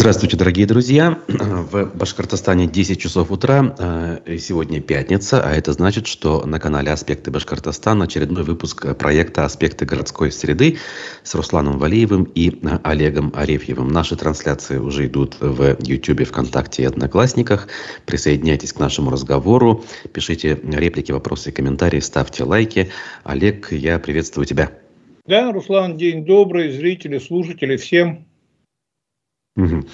Здравствуйте, дорогие друзья. В Башкортостане 10 часов утра. Э, сегодня пятница, а это значит, что на канале «Аспекты Башкортостана» очередной выпуск проекта «Аспекты городской среды» с Русланом Валиевым и э, Олегом Арефьевым. Наши трансляции уже идут в YouTube, ВКонтакте и Одноклассниках. Присоединяйтесь к нашему разговору, пишите реплики, вопросы и комментарии, ставьте лайки. Олег, я приветствую тебя. Да, Руслан, день добрый, зрители, слушатели, всем Угу.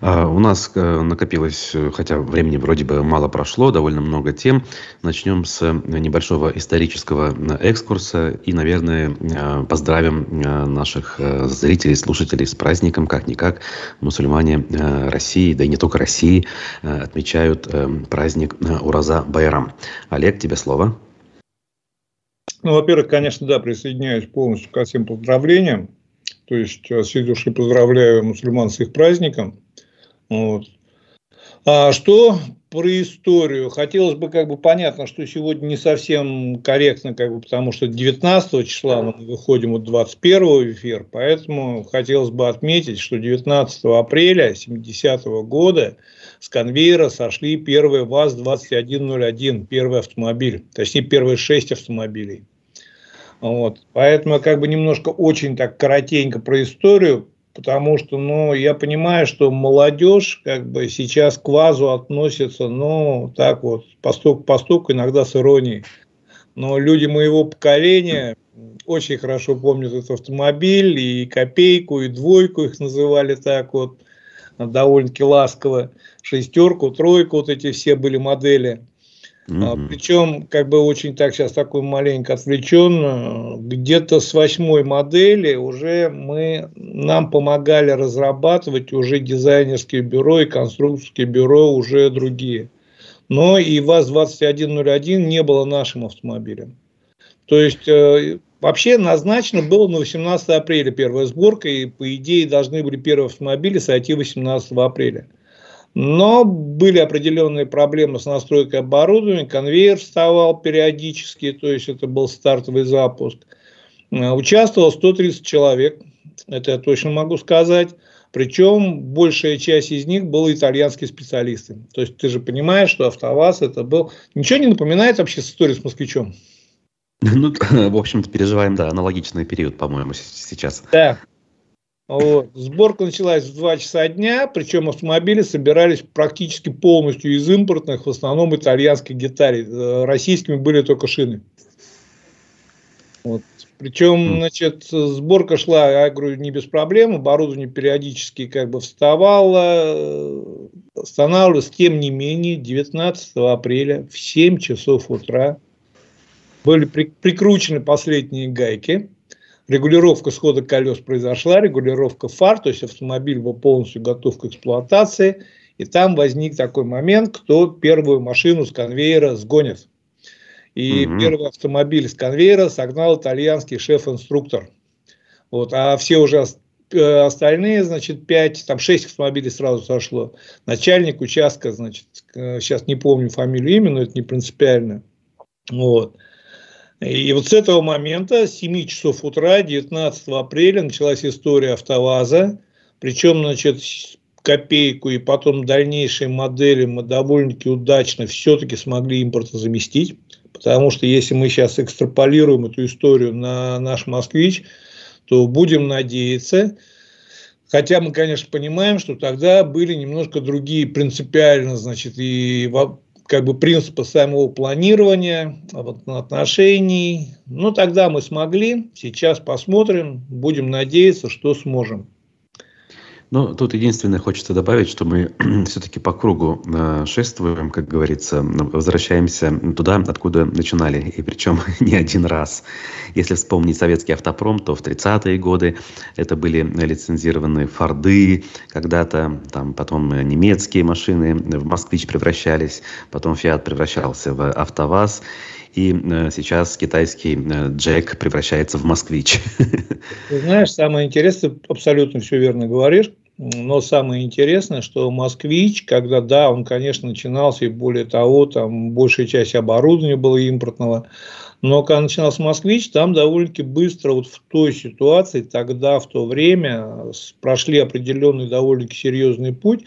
А, у нас э, накопилось, э, хотя времени вроде бы мало прошло, довольно много тем. Начнем с небольшого исторического э, экскурса и, наверное, поздравим наших зрителей, слушателей с праздником. Как-никак мусульмане России, да и не только России, отмечают праздник Ураза Байрам. Олег, тебе слово. Ну, во-первых, конечно, да, присоединяюсь полностью ко всем поздравлениям. То есть от всей души поздравляю мусульман с их праздником. Вот. А что про историю? Хотелось бы как бы понятно, что сегодня не совсем корректно, как бы, потому что 19 числа мы выходим вот 21 в эфир, поэтому хотелось бы отметить, что 19 апреля 70 -го года с конвейера сошли первые ВАЗ-2101, первый автомобиль, точнее первые шесть автомобилей. Вот. Поэтому как бы немножко очень так коротенько про историю, потому что, ну, я понимаю, что молодежь как бы сейчас к ВАЗу относится, ну, так вот, постук постук, иногда с иронией. Но люди моего поколения очень хорошо помнят этот автомобиль, и копейку, и двойку их называли так вот, довольно-таки ласково, шестерку, тройку, вот эти все были модели – Mm-hmm. Причем, как бы очень так сейчас такой маленько отвлеченно, где-то с восьмой модели уже мы, нам помогали разрабатывать уже дизайнерские бюро и конструкторские бюро уже другие. Но и ВАЗ-2101 не было нашим автомобилем. То есть, э, вообще назначено было на 18 апреля первая сборка, и по идее должны были первые автомобили сойти 18 апреля. Но были определенные проблемы с настройкой оборудования, конвейер вставал периодически, то есть это был стартовый запуск. Э, участвовало 130 человек, это я точно могу сказать. Причем большая часть из них были итальянские специалисты. То есть ты же понимаешь, что АвтоВАЗ это был... Ничего не напоминает вообще с историей с москвичом? Ну, в общем-то, переживаем, да, аналогичный период, по-моему, сейчас. Да, вот. Сборка началась в 2 часа дня, причем автомобили собирались практически полностью из импортных, в основном итальянских деталей. Э, российскими были только шины. Вот. Причем, значит, сборка шла, я говорю, не без проблем, оборудование периодически как бы вставало, останавливалось. Тем не менее, 19 апреля в 7 часов утра были прикручены последние гайки регулировка схода колес произошла, регулировка фар, то есть автомобиль был полностью готов к эксплуатации, и там возник такой момент, кто первую машину с конвейера сгонит. И угу. первый автомобиль с конвейера согнал итальянский шеф-инструктор. Вот, а все уже э, остальные, значит, 5, там 6 автомобилей сразу сошло. Начальник участка, значит, сейчас э, не помню фамилию, имя, но это не принципиально. Вот. И вот с этого момента, с 7 часов утра, 19 апреля, началась история АвтоВАЗа. Причем, значит, копейку и потом дальнейшие модели мы довольно-таки удачно все-таки смогли импортозаместить. Потому что если мы сейчас экстраполируем эту историю на наш москвич, то будем надеяться, Хотя мы, конечно, понимаем, что тогда были немножко другие принципиально, значит, и как бы принципа самого планирования, отношений. Ну, тогда мы смогли, сейчас посмотрим, будем надеяться, что сможем. Ну, тут единственное хочется добавить, что мы все-таки по кругу э, шествуем, как говорится, возвращаемся туда, откуда начинали, и причем не один раз. Если вспомнить советский автопром, то в 30-е годы это были лицензированные Форды, когда-то там потом немецкие машины в Москвич превращались, потом Фиат превращался в АвтоВАЗ, и э, сейчас китайский э, Джек превращается в москвич. Ты знаешь, самое интересное, абсолютно все верно говоришь. Но самое интересное, что «Москвич», когда, да, он, конечно, начинался, и более того, там большая часть оборудования была импортного, но когда начинался «Москвич», там довольно-таки быстро вот в той ситуации, тогда, в то время, прошли определенный довольно-таки серьезный путь,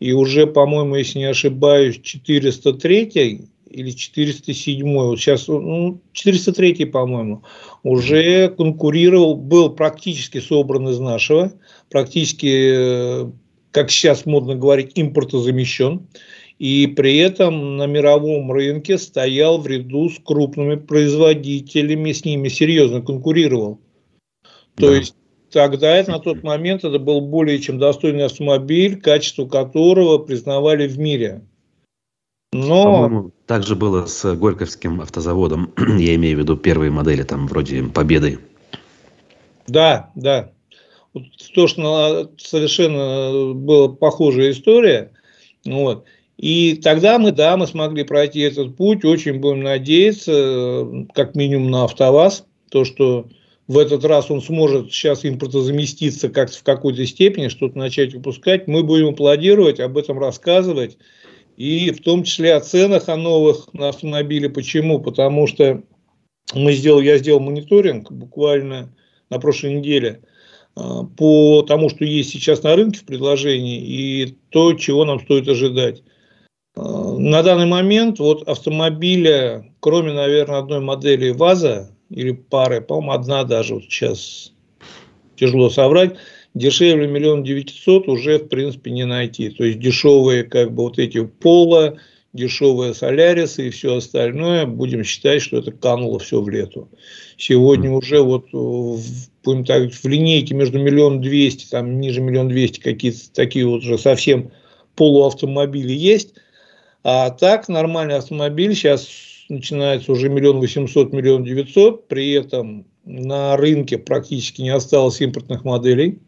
и уже, по-моему, если не ошибаюсь, 403 или 407, вот сейчас, ну, 403, по-моему, уже конкурировал, был практически собран из нашего, практически, э, как сейчас модно говорить, импортозамещен, и при этом на мировом рынке стоял в ряду с крупными производителями, с ними серьезно конкурировал. То да. есть тогда это, на тот момент это был более чем достойный автомобиль, качество которого признавали в мире. Но... По-моему, так же было с Горьковским автозаводом. Я имею в виду первые модели, там, вроде Победы. Да, да. То, что совершенно была похожая история. Вот. И тогда мы, да, мы смогли пройти этот путь. Очень будем надеяться, как минимум на АвтоВАЗ, то, что в этот раз он сможет сейчас импортозаместиться как в какой-то степени, что-то начать выпускать. Мы будем аплодировать, об этом рассказывать и в том числе о ценах о новых на автомобили. Почему? Потому что мы сделали, я сделал мониторинг буквально на прошлой неделе а, по тому, что есть сейчас на рынке в предложении и то, чего нам стоит ожидать. А, на данный момент вот автомобиля, кроме, наверное, одной модели ВАЗа или пары, по-моему, одна даже вот сейчас тяжело соврать, дешевле миллион девятьсот уже в принципе не найти. То есть дешевые как бы вот эти пола, дешевые солярисы и все остальное, будем считать, что это кануло все в лету. Сегодня уже вот будем так, в линейке между миллион двести, там ниже миллион двести какие-то такие вот уже совсем полуавтомобили есть. А так нормальный автомобиль сейчас начинается уже миллион восемьсот, миллион девятьсот, при этом на рынке практически не осталось импортных моделей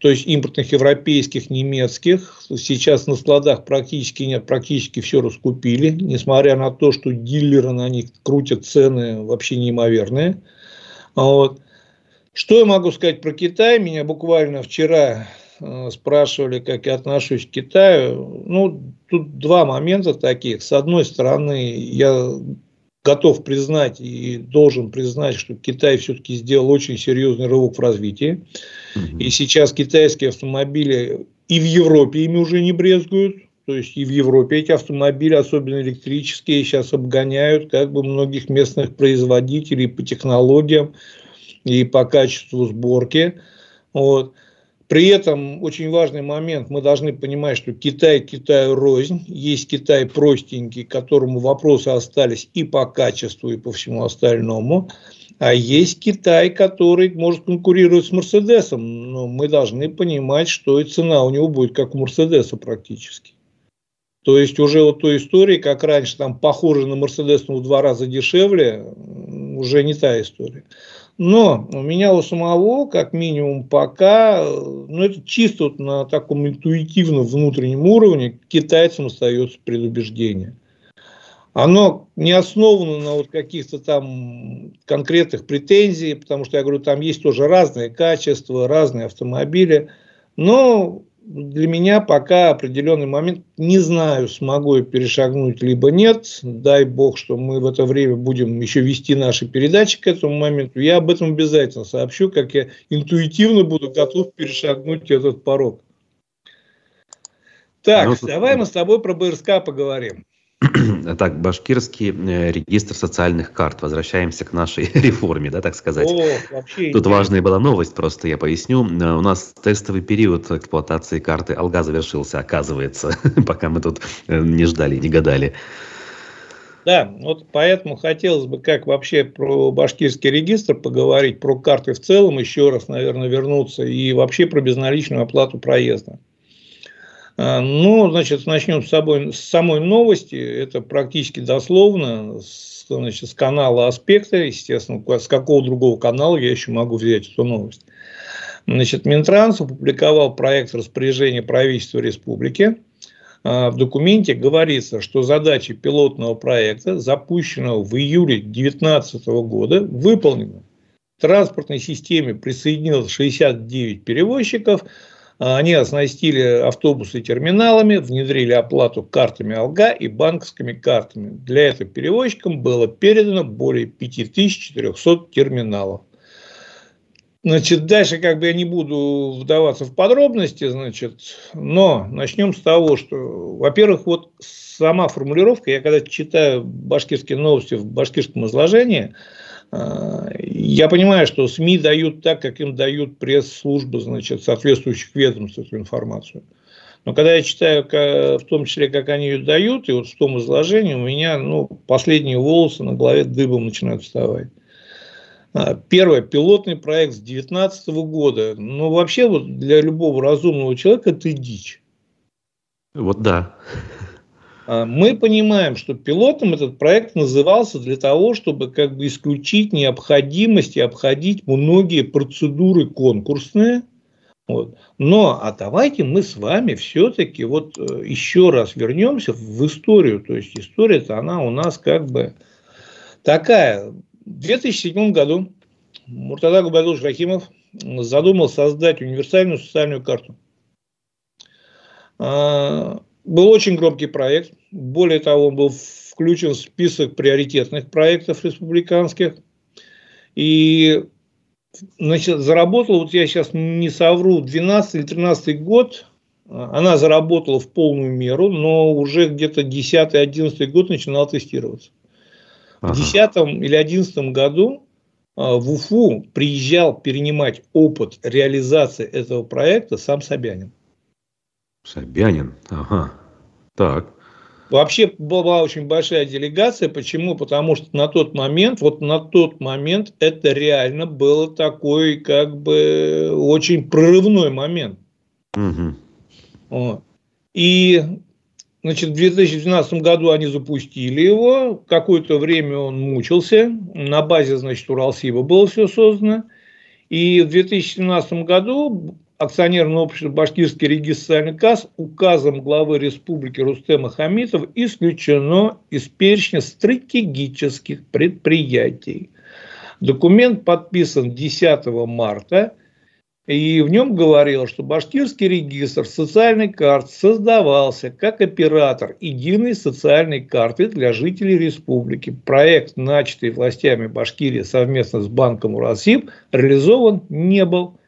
то есть импортных европейских, немецких. Сейчас на складах практически нет, практически все раскупили, несмотря на то, что дилеры на них крутят цены вообще неимоверные. Вот. Что я могу сказать про Китай? Меня буквально вчера э, спрашивали, как я отношусь к Китаю. Ну, тут два момента таких. С одной стороны, я готов признать и должен признать, что Китай все-таки сделал очень серьезный рывок в развитии. Угу. И сейчас китайские автомобили и в Европе ими уже не брезгуют. То есть и в Европе эти автомобили, особенно электрические, сейчас обгоняют как бы многих местных производителей по технологиям и по качеству сборки. Вот. При этом очень важный момент, мы должны понимать, что Китай Китаю рознь, есть Китай простенький, которому вопросы остались и по качеству, и по всему остальному, а есть Китай, который может конкурировать с Мерседесом, но мы должны понимать, что и цена у него будет как у Мерседеса практически. То есть уже вот той истории, как раньше, там похоже на Мерседес, но в два раза дешевле, уже не та история. Но у меня у самого, как минимум пока, ну это чисто вот на таком интуитивном внутреннем уровне, китайцам остается предубеждение. Оно не основано на вот каких-то там конкретных претензий, потому что я говорю, там есть тоже разные качества, разные автомобили. Но для меня пока определенный момент, не знаю, смогу я перешагнуть, либо нет. Дай бог, что мы в это время будем еще вести наши передачи к этому моменту. Я об этом обязательно сообщу, как я интуитивно буду готов перешагнуть этот порог. Так, ну, давай мы с тобой про БРСК поговорим. Так, башкирский э, регистр социальных карт. Возвращаемся к нашей реформе, да, так сказать. О, вообще Тут важная была новость, просто я поясню. Э, у нас тестовый период эксплуатации карты Алга завершился, оказывается, пока мы тут э, не ждали, не гадали. Да, вот поэтому хотелось бы как вообще про башкирский регистр поговорить, про карты в целом, еще раз, наверное, вернуться и вообще про безналичную оплату проезда. Ну, значит, начнем с, собой, с самой новости. Это практически дословно с, значит, с канала «Аспекта». Естественно, с какого другого канала я еще могу взять эту новость. Значит, Минтранс опубликовал проект распоряжения правительства республики. А, в документе говорится, что задачи пилотного проекта, запущенного в июле 2019 года, выполнены. В транспортной системе присоединилось 69 перевозчиков – Они оснастили автобусы терминалами, внедрили оплату картами Алга и банковскими картами. Для этого перевозчикам было передано более 5400 терминалов. Значит, дальше как бы я не буду вдаваться в подробности, значит, но начнем с того, что, во-первых, вот сама формулировка, я когда читаю башкирские новости в башкирском изложении, я понимаю, что СМИ дают так, как им дают пресс-службы, значит, соответствующих ведомств эту информацию. Но когда я читаю, в том числе, как они ее дают, и вот в том изложении у меня ну, последние волосы на голове дыбом начинают вставать. А, первое, пилотный проект с 2019 года. Ну, вообще, вот для любого разумного человека это дичь. Вот да. А, мы понимаем, что пилотом этот проект назывался для того, чтобы как бы исключить необходимость и обходить многие процедуры конкурсные. Вот. Но а давайте мы с вами все-таки вот э, еще раз вернемся в историю. То есть история-то она у нас как бы такая в 2007 году Муртада Губайдулович Рахимов задумал создать универсальную социальную карту. А, был очень громкий проект. Более того, он был включен в список приоритетных проектов республиканских. И значит, заработала, вот я сейчас не совру, 12 или 13 год, она заработала в полную меру, но уже где-то 10-11 год начинала тестироваться. В 2010 или 2011 году а, в Уфу приезжал перенимать опыт реализации этого проекта сам Собянин. Собянин, ага, так. Вообще была очень большая делегация. Почему? Потому что на тот момент, вот на тот момент это реально было такой как бы очень прорывной момент. Угу. Вот. И Значит, в 2012 году они запустили его. Какое-то время он мучился. На базе, значит, Уралсиба было все создано. И в 2017 году акционерное общество «Башкирский регистр социальный касс» указом главы республики Рустема Хамитова исключено из перечня стратегических предприятий. Документ подписан 10 марта и в нем говорилось, что башкирский регистр социальной карты создавался как оператор единой социальной карты для жителей республики. Проект, начатый властями Башкирии совместно с банком Урасиб, реализован не был.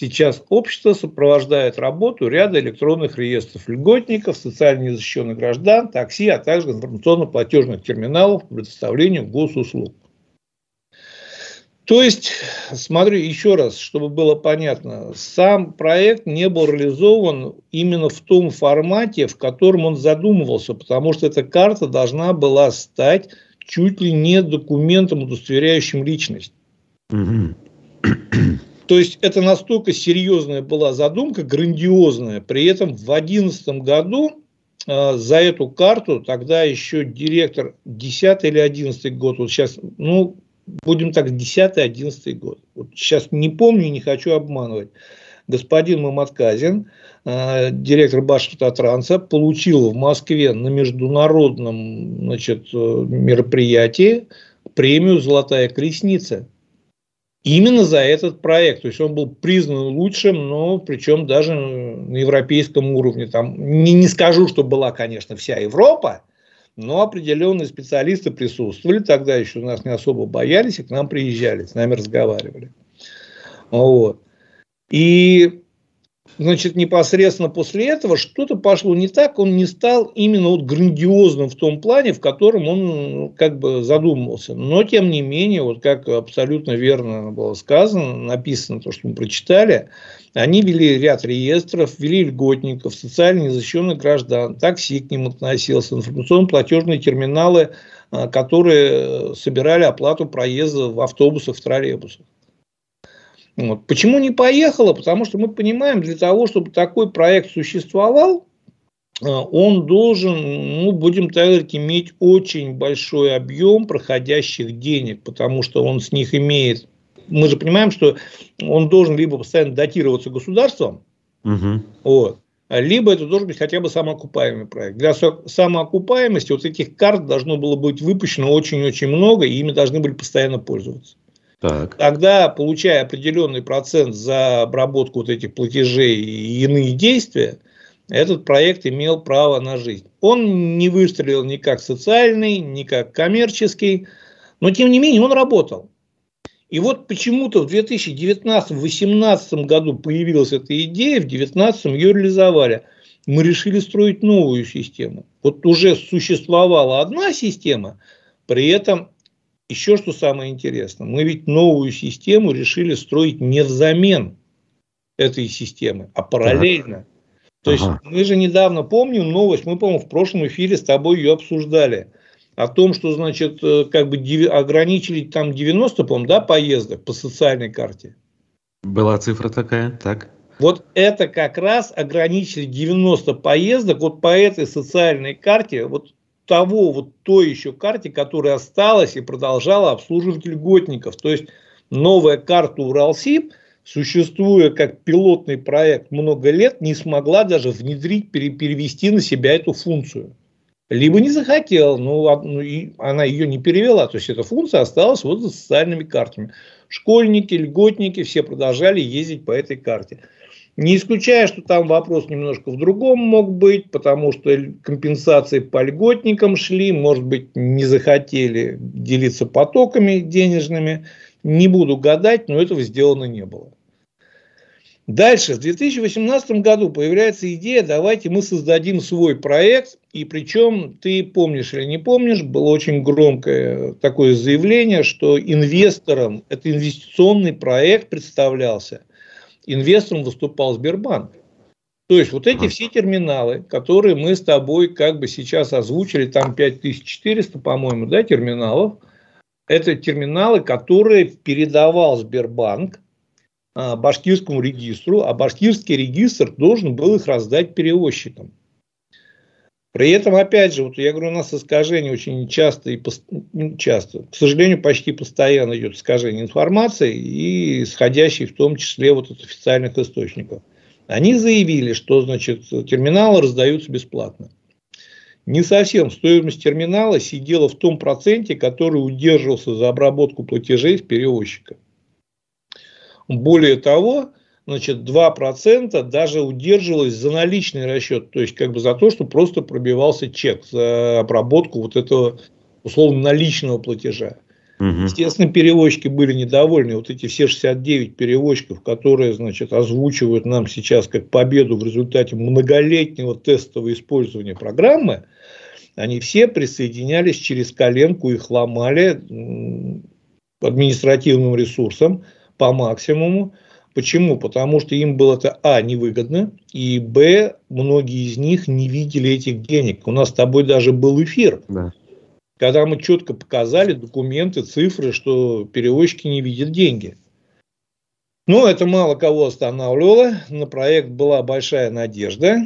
Сейчас общество сопровождает работу ряда электронных реестров льготников, социально незащищенных граждан, такси, а также информационно-платежных терминалов по предоставлению госуслуг. То есть, смотрю еще раз, чтобы было понятно, сам проект не был реализован именно в том формате, в котором он задумывался, потому что эта карта должна была стать чуть ли не документом, удостоверяющим личность. То есть это настолько серьезная была задумка, грандиозная. При этом в 2011 году э, за эту карту тогда еще директор 10 или 11 год, вот сейчас, ну, будем так, 10-11 год. Вот сейчас не помню, не хочу обманывать. Господин Маматказин, э, директор Башавтотранса, получил в Москве на международном значит, э, мероприятии премию «Золотая колесница». Именно за этот проект. То есть он был признан лучшим, но причем даже на европейском уровне. Там, не, не скажу, что была, конечно, вся Европа, но определенные специалисты присутствовали, тогда еще нас не особо боялись, и к нам приезжали, с нами разговаривали. Вот. И значит, непосредственно после этого что-то пошло не так, он не стал именно вот грандиозным в том плане, в котором он ну, как бы задумывался. Но, тем не менее, вот как абсолютно верно было сказано, написано то, что мы прочитали, они вели ряд реестров, вели льготников, социально незащищенных граждан, такси к ним относился, информационно-платежные терминалы, а, которые собирали оплату проезда в автобусах, в троллейбусах. Вот. Почему не поехала? Потому что мы понимаем, для того, чтобы такой проект существовал, э, он должен, ну, будем так говорить, иметь очень большой объем проходящих денег, потому что он с них имеет... Мы же понимаем, что он должен либо постоянно датироваться государством, угу. вот, либо это должен быть хотя бы самоокупаемый проект. Для самоокупаемости вот этих карт должно было быть выпущено очень-очень много, и ими должны были постоянно пользоваться. Так. Тогда, получая определенный процент за обработку вот этих платежей и иные действия, этот проект имел право на жизнь. Он не выстрелил ни как социальный, ни как коммерческий, но тем не менее он работал. И вот почему-то в 2019-2018 году появилась эта идея, в 2019 ее реализовали. Мы решили строить новую систему. Вот уже существовала одна система, при этом еще что самое интересное, мы ведь новую систему решили строить не взамен этой системы, а параллельно. То есть ага. мы же недавно помним новость, мы, по-моему, в прошлом эфире с тобой ее обсуждали о том, что, значит, э, как бы ограничили там 90, по да, поездок по социальной карте. Была цифра такая, так. Вот это как раз ограничили 90 поездок вот по этой социальной карте, вот того, вот той еще карте, которая осталась и продолжала обслуживать льготников. То есть новая карта Уралсиб, существуя как пилотный проект много лет, не смогла даже внедрить, перевести на себя эту функцию либо не захотела, ну, ну она ее не перевела, то есть эта функция осталась вот за социальными картами. Школьники, льготники, все продолжали ездить по этой карте. Не исключая, что там вопрос немножко в другом мог быть, потому что компенсации по льготникам шли, может быть, не захотели делиться потоками денежными. Не буду гадать, но этого сделано не было. Дальше, в 2018 году появляется идея, давайте мы создадим свой проект, и причем, ты помнишь или не помнишь, было очень громкое такое заявление, что инвестором, это инвестиционный проект представлялся, инвестором выступал Сбербанк. То есть вот эти все терминалы, которые мы с тобой как бы сейчас озвучили, там 5400, по-моему, да, терминалов, это терминалы, которые передавал Сбербанк а, башкирскому регистру, а башкирский регистр должен был их раздать перевозчикам. При этом, опять же, вот я говорю, у нас искажение очень часто и ну, часто, к сожалению, почти постоянно идет искажение информации и исходящей в том числе вот от официальных источников. Они заявили, что, значит, терминалы раздаются бесплатно. Не совсем. Стоимость терминала сидела в том проценте, который удерживался за обработку платежей с перевозчика. Более того, значит, 2% даже удерживалось за наличный расчет, то есть как бы за то, что просто пробивался чек за обработку вот этого условно наличного платежа. Угу. Естественно, перевозчики были недовольны. Вот эти все 69 перевозчиков, которые, значит, озвучивают нам сейчас как победу в результате многолетнего тестового использования программы, они все присоединялись через коленку, их ломали административным ресурсом, по максимуму. Почему? Потому что им было это, а, невыгодно, и, б, многие из них не видели этих денег. У нас с тобой даже был эфир, да. когда мы четко показали документы, цифры, что перевозчики не видят деньги. Но это мало кого останавливало. На проект была большая надежда.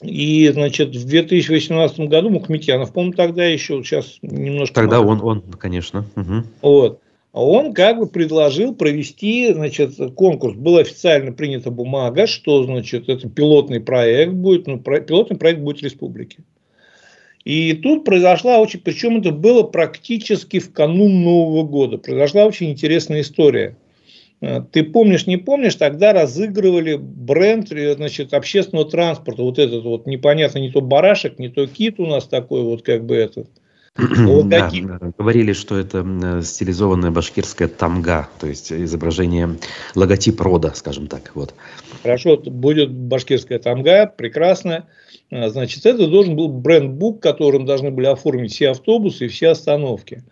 И, значит, в 2018 году Мухметьянов, по-моему, тогда еще, сейчас немножко... Тогда он, он, конечно. Угу. Вот он как бы предложил провести значит, конкурс. Была официально принята бумага, что значит, это пилотный проект будет, ну, про, пилотный проект будет в республике. И тут произошла очень, причем это было практически в канун Нового года, произошла очень интересная история. Э, ты помнишь, не помнишь, тогда разыгрывали бренд значит, общественного транспорта, вот этот вот непонятно, не то барашек, не то кит у нас такой вот как бы этот – да, говорили, что это стилизованная башкирская тамга, то есть изображение логотип рода, скажем так. Вот. Хорошо, будет башкирская тамга, прекрасно. А, значит, это должен был бренд-бук, которым должны были оформить все автобусы и все остановки.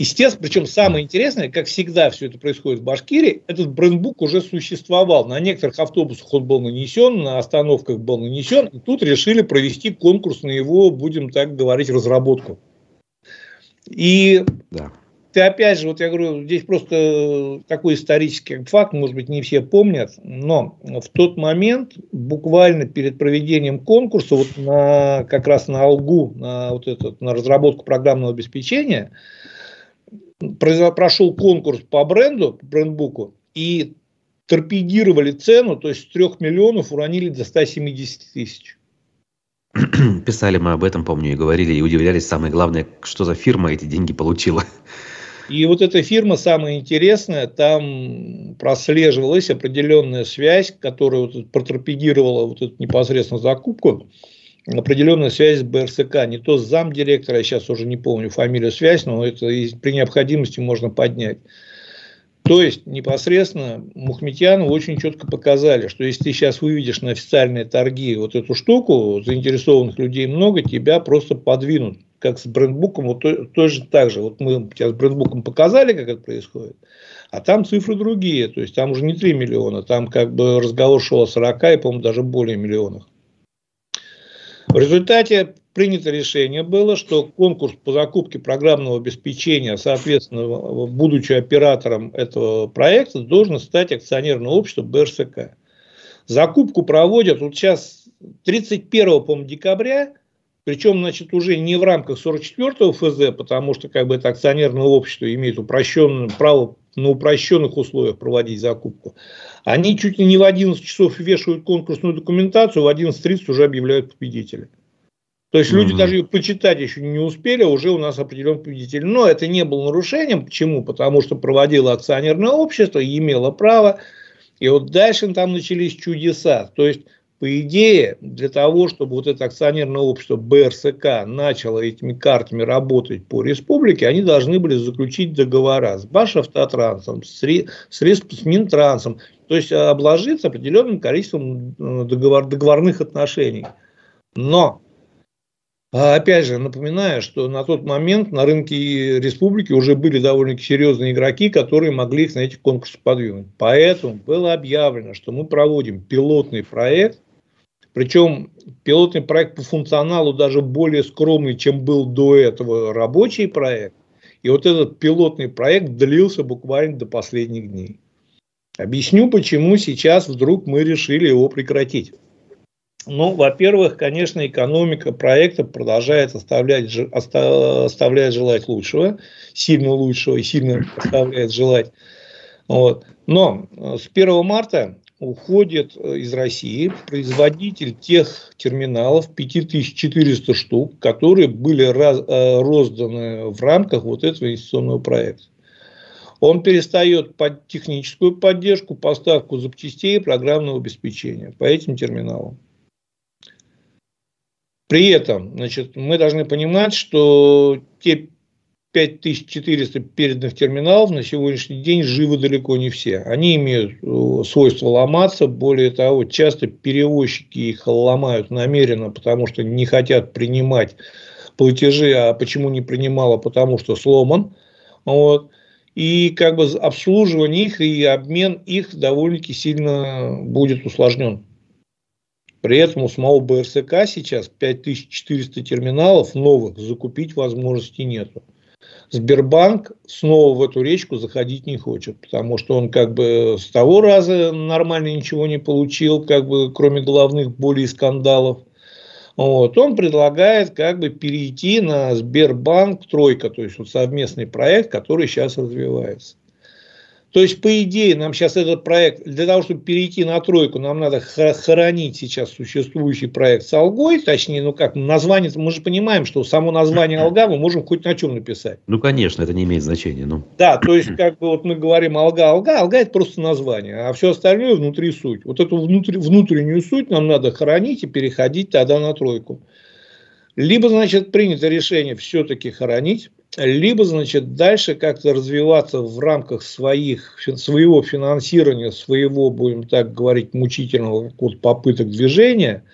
Естественно, причем самое интересное, как всегда все это происходит в Башкирии, этот брендбук уже существовал. На некоторых автобусах он был нанесен, на остановках был нанесен, и тут решили провести конкурс на его, будем так говорить, разработку. И да. ты опять же, вот я говорю, здесь просто такой исторический факт, может быть, не все помнят, но в тот момент, буквально перед проведением конкурса, вот на, как раз на Алгу, на, вот этот, на разработку программного обеспечения, прошел конкурс по бренду, по брендбуку, и торпедировали цену, то есть с 3 миллионов уронили до 170 тысяч. Писали мы об этом, помню, и говорили, и удивлялись, самое главное, что за фирма эти деньги получила. И вот эта фирма, самая интересная, там прослеживалась определенная связь, которая вот проторпедировала вот эту непосредственно закупку, определенная связь с БРСК, не то с замдиректора, я сейчас уже не помню фамилию связь, но это при необходимости можно поднять. То есть, непосредственно Мухметьяну очень четко показали, что если ты сейчас выведешь на официальные торги вот эту штуку, заинтересованных людей много, тебя просто подвинут как с брендбуком, вот то, тоже так же. Вот мы сейчас брендбуком показали, как это происходит, а там цифры другие. То есть там уже не 3 миллиона, там как бы разговор шел о 40 и, по-моему, даже более миллионах. В результате принято решение было, что конкурс по закупке программного обеспечения, соответственно, будучи оператором этого проекта, должен стать акционерное общество БРСК. Закупку проводят вот сейчас 31 по декабря причем, значит, уже не в рамках 44-го ФЗ, потому что как бы это акционерное общество имеет упрощенное право на упрощенных условиях проводить закупку. Они чуть ли не в 11 часов вешают конкурсную документацию, в 11.30 уже объявляют победителя. То есть люди mm-hmm. даже ее почитать еще не успели, а уже у нас определен победитель. Но это не было нарушением. Почему? Потому что проводило акционерное общество, имело право. И вот дальше там начались чудеса. То есть по идее, для того, чтобы вот это акционерное общество БРСК начало этими картами работать по республике, они должны были заключить договора с Башавтотрансом, с, с, с Минтрансом, то есть обложиться определенным количеством договор, договорных отношений. Но, а, опять же, напоминаю, что на тот момент на рынке республики уже были довольно серьезные игроки, которые могли их на эти конкурсы подвинуть. Поэтому было объявлено, что мы проводим пилотный проект – причем пилотный проект по функционалу даже более скромный, чем был до этого рабочий проект. И вот этот пилотный проект длился буквально до последних дней. Объясню, почему сейчас вдруг мы решили его прекратить. Ну, во-первых, конечно, экономика проекта продолжает оставлять, оставлять желать лучшего, сильно лучшего и сильно оставляет желать. Вот. Но с 1 марта уходит э, из России производитель тех терминалов 5400 штук, которые были раз, э, розданы в рамках вот этого инвестиционного проекта. Он перестает под техническую поддержку, поставку запчастей и программного обеспечения по этим терминалам. При этом значит, мы должны понимать, что те 5400 переданных терминалов на сегодняшний день живы далеко не все. Они имеют э, свойство ломаться. Более того, часто перевозчики их ломают намеренно, потому что не хотят принимать платежи. А почему не принимала? Потому что сломан. Вот. И как бы обслуживание их и обмен их довольно-таки сильно будет усложнен. При этом у самого БРСК сейчас 5400 терминалов новых закупить возможности нету. Сбербанк снова в эту речку заходить не хочет, потому что он как бы с того раза нормально ничего не получил, как бы кроме головных болей и скандалов. Вот. Он предлагает как бы перейти на Сбербанк тройка, то есть вот совместный проект, который сейчас развивается. То есть, по идее, нам сейчас этот проект, для того, чтобы перейти на тройку, нам надо хоронить сейчас существующий проект с Алгой, точнее, ну как, название, мы же понимаем, что само название Алга мы можем хоть на чем написать. Ну, конечно, это не имеет значения. Ну. Да, то есть, как бы вот мы говорим Алга, Алга, Алга это просто название, а все остальное внутри суть. Вот эту внутри, внутреннюю суть нам надо хоронить и переходить тогда на тройку. Либо, значит, принято решение все-таки хоронить, либо, значит, дальше как-то развиваться в рамках своих, своего финансирования, своего, будем так говорить, мучительного попыток движения,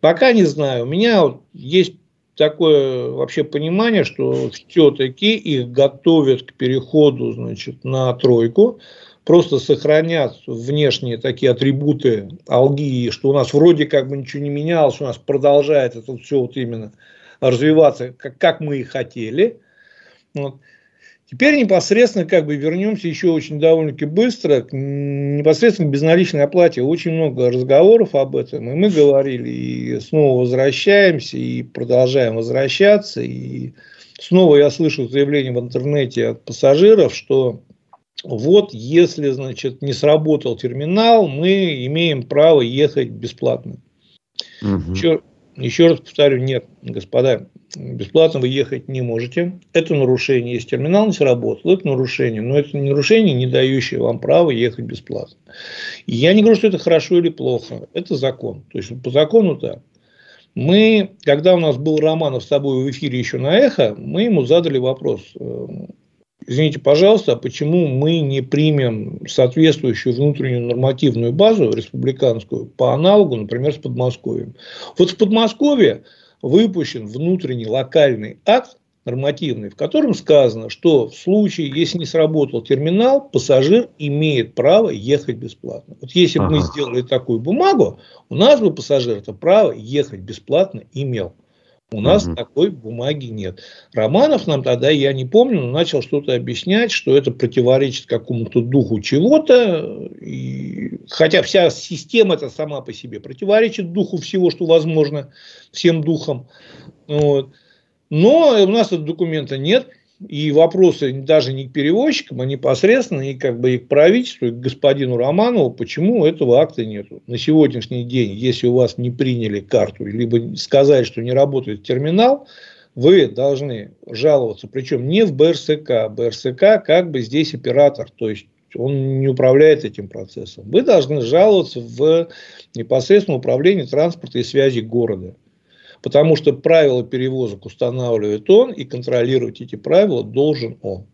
пока не знаю. У меня вот есть такое вообще понимание, что все-таки их готовят к переходу значит, на тройку, просто сохранят внешние такие атрибуты алги, что у нас вроде как бы ничего не менялось, у нас продолжает это все вот именно развиваться, как, как мы и хотели – вот. Теперь непосредственно как бы вернемся еще очень довольно-таки быстро к непосредственно безналичной оплате. Очень много разговоров об этом. И мы говорили, и снова возвращаемся, и продолжаем возвращаться. И снова я слышу заявление в интернете от пассажиров, что вот если, значит, не сработал терминал, мы имеем право ехать бесплатно. Угу. Еще, еще раз повторю, нет, господа, бесплатно вы ехать не можете. Это нарушение. Если терминал не сработал, это нарушение. Но это нарушение, не дающее вам права ехать бесплатно. И я не говорю, что это хорошо или плохо. Это закон. То есть, по закону так. Мы, когда у нас был Романов с тобой в эфире еще на эхо, мы ему задали вопрос. Извините, пожалуйста, а почему мы не примем соответствующую внутреннюю нормативную базу республиканскую по аналогу, например, с Подмосковьем? Вот в Подмосковье выпущен внутренний локальный акт нормативный, в котором сказано, что в случае, если не сработал терминал, пассажир имеет право ехать бесплатно. Вот если бы ага. мы сделали такую бумагу, у нас бы пассажир это право ехать бесплатно имел. У нас угу. такой бумаги нет. Романов нам тогда, я не помню, но начал что-то объяснять, что это противоречит какому-то духу чего-то. И... Хотя вся система это сама по себе противоречит духу всего, что возможно, всем духам. Вот. Но у нас этого документа нет. И вопросы даже не к перевозчикам, а непосредственно и как бы и к правительству, и к господину Романову, почему этого акта нет. На сегодняшний день, если у вас не приняли карту, либо сказали, что не работает терминал, вы должны жаловаться, причем не в БРСК. БРСК как бы здесь оператор, то есть он не управляет этим процессом. Вы должны жаловаться в непосредственное управление транспорта и связи города. Потому что правила перевозок устанавливает он, и контролировать эти правила должен он.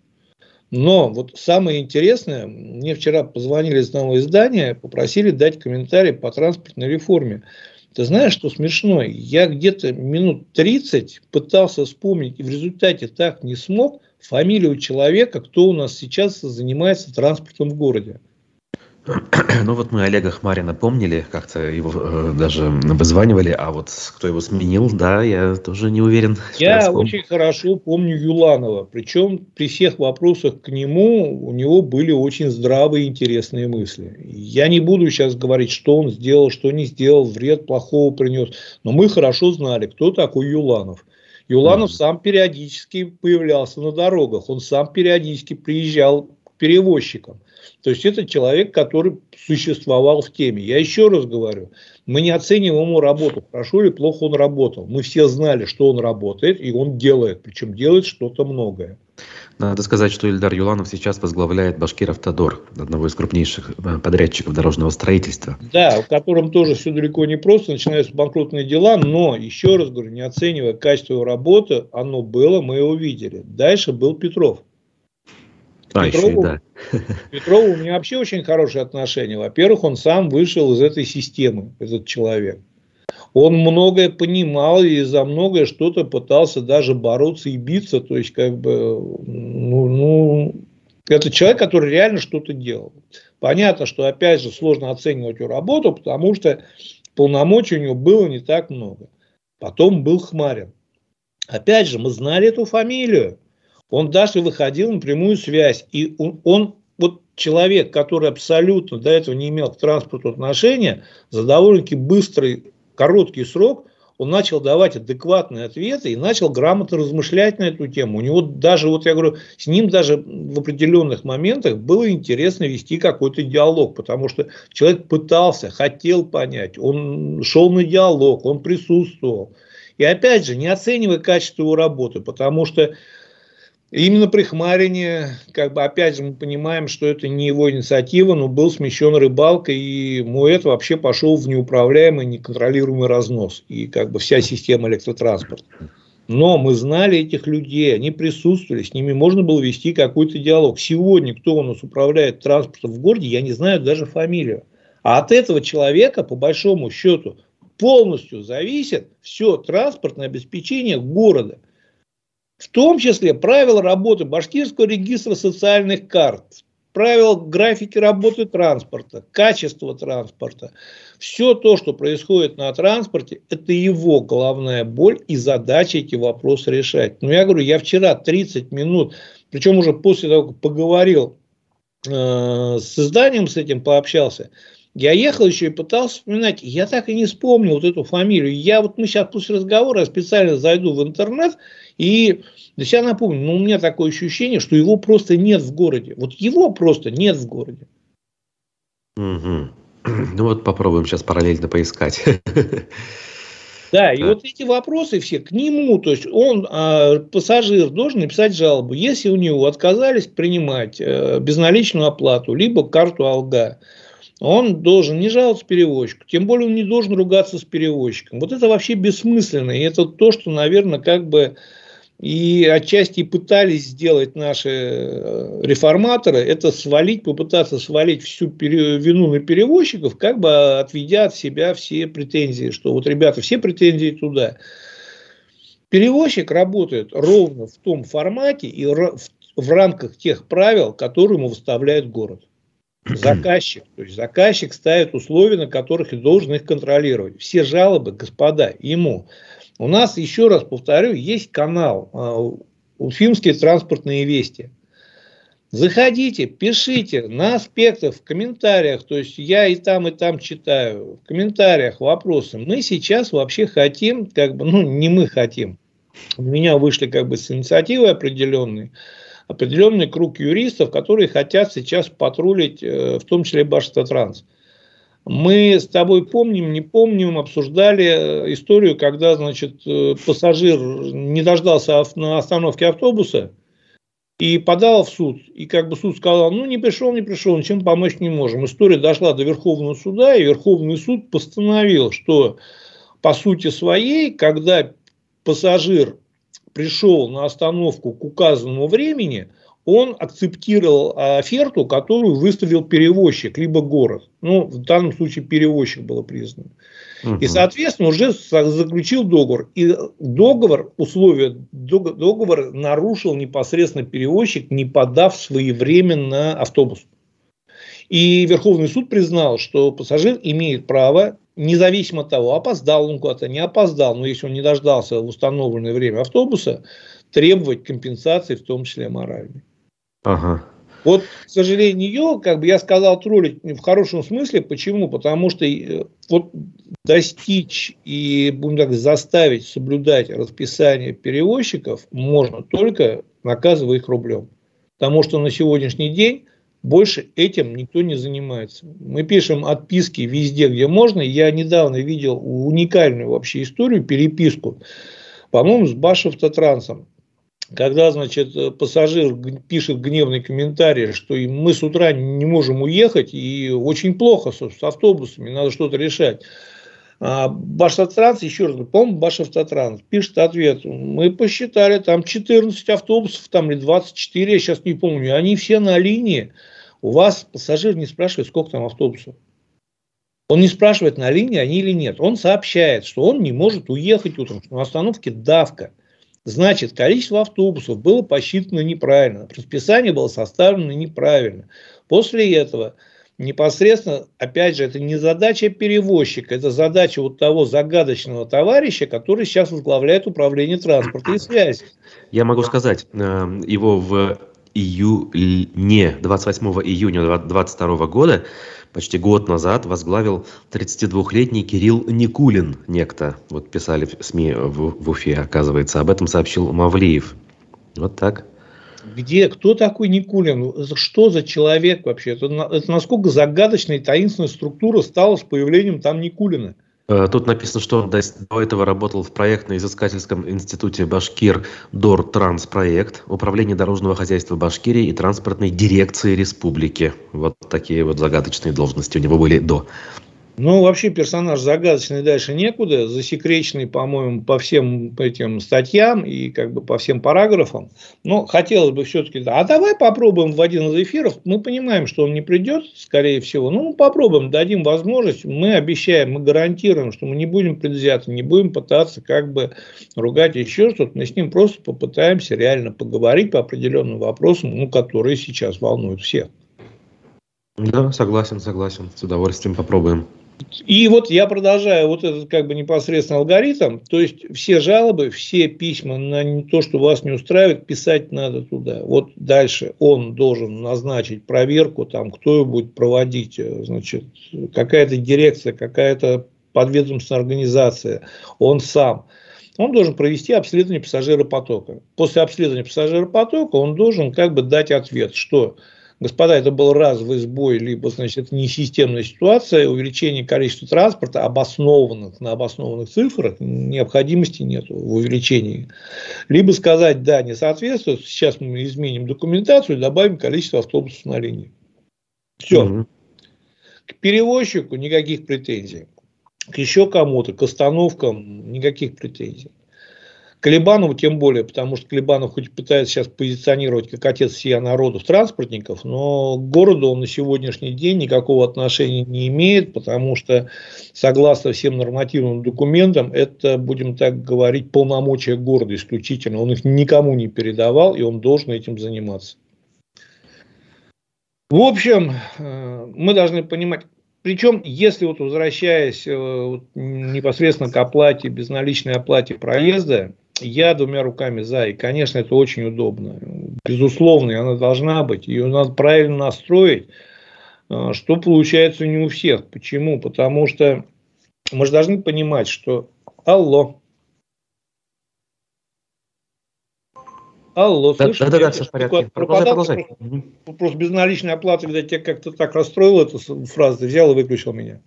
Но вот самое интересное, мне вчера позвонили из нового издания, попросили дать комментарий по транспортной реформе. Ты знаешь, что смешно? Я где-то минут 30 пытался вспомнить, и в результате так не смог фамилию человека, кто у нас сейчас занимается транспортом в городе. Ну вот мы Олега Хмарина помнили, как-то его э, даже вызванивали, а вот кто его сменил, да, я тоже не уверен. Я, очень хорошо помню Юланова, причем при всех вопросах к нему у него были очень здравые и интересные мысли. Я не буду сейчас говорить, что он сделал, что не сделал, вред плохого принес, но мы хорошо знали, кто такой Юланов. Юланов mm-hmm. сам периодически появлялся на дорогах, он сам периодически приезжал к перевозчикам. То есть это человек, который существовал в теме. Я еще раз говорю, мы не оцениваем ему работу, хорошо или плохо он работал. Мы все знали, что он работает, и он делает, причем делает что-то многое. Надо сказать, что Ильдар Юланов сейчас возглавляет Башкир Автодор, одного из крупнейших э, подрядчиков дорожного строительства. Да, в котором тоже все далеко не просто, начинаются банкротные дела, но, еще раз говорю, не оценивая качество его работы, оно было, мы его видели. Дальше был Петров. А, Петрову, еще и да. Петрову у меня вообще очень хорошие отношения. Во-первых, он сам вышел из этой системы, этот человек. Он многое понимал и за многое что-то пытался даже бороться и биться. То есть, как бы, ну, ну, это человек, который реально что-то делал. Понятно, что, опять же, сложно оценивать его работу, потому что полномочий у него было не так много. Потом был Хмарин. Опять же, мы знали эту фамилию. Он даже выходил на прямую связь. И он, он вот человек, который абсолютно до этого не имел к транспорту отношения, за довольно-таки быстрый, короткий срок он начал давать адекватные ответы и начал грамотно размышлять на эту тему. У него даже, вот я говорю, с ним даже в определенных моментах было интересно вести какой-то диалог, потому что человек пытался, хотел понять, он шел на диалог, он присутствовал. И опять же, не оценивая качество его работы, потому что именно при Хмарине, как бы опять же мы понимаем, что это не его инициатива, но был смещен рыбалка, и Муэт вообще пошел в неуправляемый, неконтролируемый разнос. И как бы вся система электротранспорта. Но мы знали этих людей, они присутствовали, с ними можно было вести какой-то диалог. Сегодня кто у нас управляет транспортом в городе, я не знаю даже фамилию. А от этого человека, по большому счету, полностью зависит все транспортное обеспечение города – в том числе правила работы Башкирского регистра социальных карт, правила графики работы транспорта, качество транспорта. Все то, что происходит на транспорте, это его головная боль и задача эти вопросы решать. Но я говорю, я вчера 30 минут, причем уже после того, как поговорил э, с изданием, с этим пообщался, я ехал еще и пытался вспоминать. Я так и не вспомнил вот эту фамилию. Я вот мы сейчас после разговора специально зайду в интернет и себя напомню, но у меня такое ощущение, что его просто нет в городе. Вот его просто нет в городе. Угу. Ну вот попробуем сейчас параллельно поискать. Да, и вот эти вопросы все к нему, то есть он, а, пассажир должен написать жалобу, если у него отказались принимать э, безналичную оплату, либо карту Алга, он должен не жаловаться перевозчику, тем более он не должен ругаться с перевозчиком. Вот это вообще бессмысленно, и это то, что, наверное, как бы и отчасти пытались сделать наши э, реформаторы, это свалить, попытаться свалить всю вину на перевозчиков, как бы отведя от себя все претензии, что вот, ребята, все претензии туда. Перевозчик работает ровно в том формате и в рамках тех правил, которые ему выставляет город. Заказчик, то есть заказчик ставит условия, на которых и должен их контролировать. Все жалобы, господа, ему. У нас, еще раз повторю, есть канал а, Уфимские транспортные вести. Заходите, пишите на аспектах, в комментариях. То есть я и там, и там читаю. В комментариях вопросы. Мы сейчас вообще хотим, как бы, ну, не мы хотим. У меня вышли как бы с инициативой определенной, определенный круг юристов, которые хотят сейчас патрулить, э, в том числе Башавтотранс. Транс. Мы с тобой помним, не помним, обсуждали э, историю, когда, значит, э, пассажир не дождался на остановке автобуса и подал в суд. И как бы суд сказал, ну, не пришел, не пришел, ничем помочь не можем. История дошла до Верховного суда, и Верховный суд постановил, что по сути своей, когда пассажир пришел на остановку к указанному времени, он акцептировал оферту, которую выставил перевозчик, либо город. Ну, в данном случае перевозчик было признано. Угу. И, соответственно, уже заключил договор. И договор, условия договора нарушил непосредственно перевозчик, не подав своевременно автобус. И Верховный суд признал, что пассажир имеет право, независимо от того, опоздал он куда-то, не опоздал, но если он не дождался в установленное время автобуса, требовать компенсации, в том числе моральной. Ага. Вот, к сожалению, как бы я сказал, троллить в хорошем смысле. Почему? Потому что э, вот достичь и, будем так, заставить соблюдать расписание перевозчиков можно только наказывая их рублем. Потому что на сегодняшний день больше этим никто не занимается. Мы пишем отписки везде, где можно. Я недавно видел уникальную вообще историю, переписку, по-моему, с Башавтотрансом когда, значит, пассажир пишет гневный комментарий, что мы с утра не можем уехать, и очень плохо с, автобусами, надо что-то решать. А Башавтотранс, еще раз говорю, по-моему, Башавтотранс пишет ответ. Мы посчитали, там 14 автобусов, там или 24, я сейчас не помню, они все на линии. У вас пассажир не спрашивает, сколько там автобусов. Он не спрашивает, на линии они или нет. Он сообщает, что он не может уехать утром, что на остановке давка. Значит, количество автобусов было посчитано неправильно, расписание было составлено неправильно. После этого непосредственно, опять же, это не задача перевозчика, это задача вот того загадочного товарища, который сейчас возглавляет управление транспорта и связи. Я могу сказать, э, его в июне, 28 июня 2022 года почти год назад возглавил 32-летний Кирилл Никулин, некто. Вот писали в СМИ в, в Уфе, оказывается. Об этом сообщил Мавлиев. Вот так. Где, кто такой Никулин? Что за человек вообще? Это, это насколько загадочная и таинственная структура стала с появлением там Никулина? Э, тут написано, что он до этого работал в проектно-изыскательском институте Башкир Дор Транс проект, Управление дорожного хозяйства Башкирии и транспортной дирекции республики. Вот такие вот загадочные должности у него были до. Ну, вообще персонаж загадочный дальше некуда, засекреченный, по-моему, по всем этим статьям и как бы по всем параграфам. Но хотелось бы все-таки, а давай попробуем в один из эфиров. Мы понимаем, что он не придет, скорее всего. Ну, попробуем, дадим возможность. Мы обещаем, мы гарантируем, что мы не будем предвзяты, не будем пытаться как бы ругать еще что-то. Мы с ним просто попытаемся реально поговорить по определенным вопросам, ну, которые сейчас волнуют всех. Да, согласен, согласен. С удовольствием попробуем. И вот я продолжаю вот этот как бы непосредственно алгоритм, то есть все жалобы, все письма на то, что вас не устраивает, писать надо туда. Вот дальше он должен назначить проверку, там, кто ее будет проводить, э, значит, какая-то дирекция, какая-то подведомственная организация, он сам. Он должен провести обследование пассажиропотока. После обследования пассажиропотока он должен как бы дать ответ, что господа, это был разовый сбой, либо, значит, это не системная ситуация, увеличение количества транспорта, обоснованных, на обоснованных цифрах, необходимости нет в увеличении. Либо сказать, да, не соответствует, сейчас мы изменим документацию добавим количество автобусов на линии. Все. Угу. К перевозчику никаких претензий. К еще кому-то, к остановкам никаких претензий. Колебанову тем более, потому что Колебанов хоть пытается сейчас позиционировать как отец всея народов транспортников, но к городу он на сегодняшний день никакого отношения не имеет, потому что согласно всем нормативным документам, это, будем так говорить, полномочия города исключительно. Он их никому не передавал, и он должен этим заниматься. В общем, э, мы должны понимать, причем, если вот возвращаясь э, вот, непосредственно к оплате, безналичной оплате проезда, я двумя руками за. И, конечно, это очень удобно. Безусловно, она должна быть. Ее надо правильно настроить, э, что получается не у всех. Почему? Потому что мы же должны понимать, что алло, Алло, слышите? Да, да, да, все в порядке. Продолжай, продолжай. Просто, просто безналичная оплата, видать, тебя как-то так расстроила эта фраза, ты взял и выключил меня.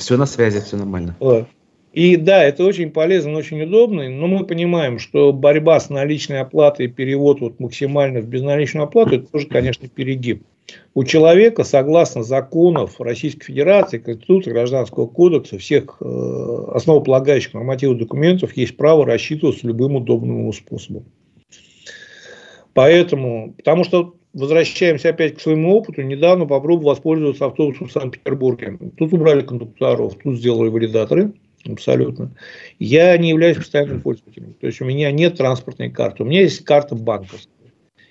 Все на связи, все нормально. Вот. И да, это очень полезно, очень удобно, но мы понимаем, что борьба с наличной оплатой и перевод вот максимально в безналичную оплату, это тоже, конечно, перегиб. У человека, согласно законов Российской Федерации, Конституции, Гражданского кодекса, всех э, основополагающих нормативных документов, есть право рассчитываться любым удобным ему способом. Поэтому, потому что возвращаемся опять к своему опыту. Недавно попробовал воспользоваться автобусом в Санкт-Петербурге. Тут убрали кондукторов, тут сделали валидаторы. Абсолютно. Я не являюсь постоянным пользователем. То есть у меня нет транспортной карты. У меня есть карта банковская.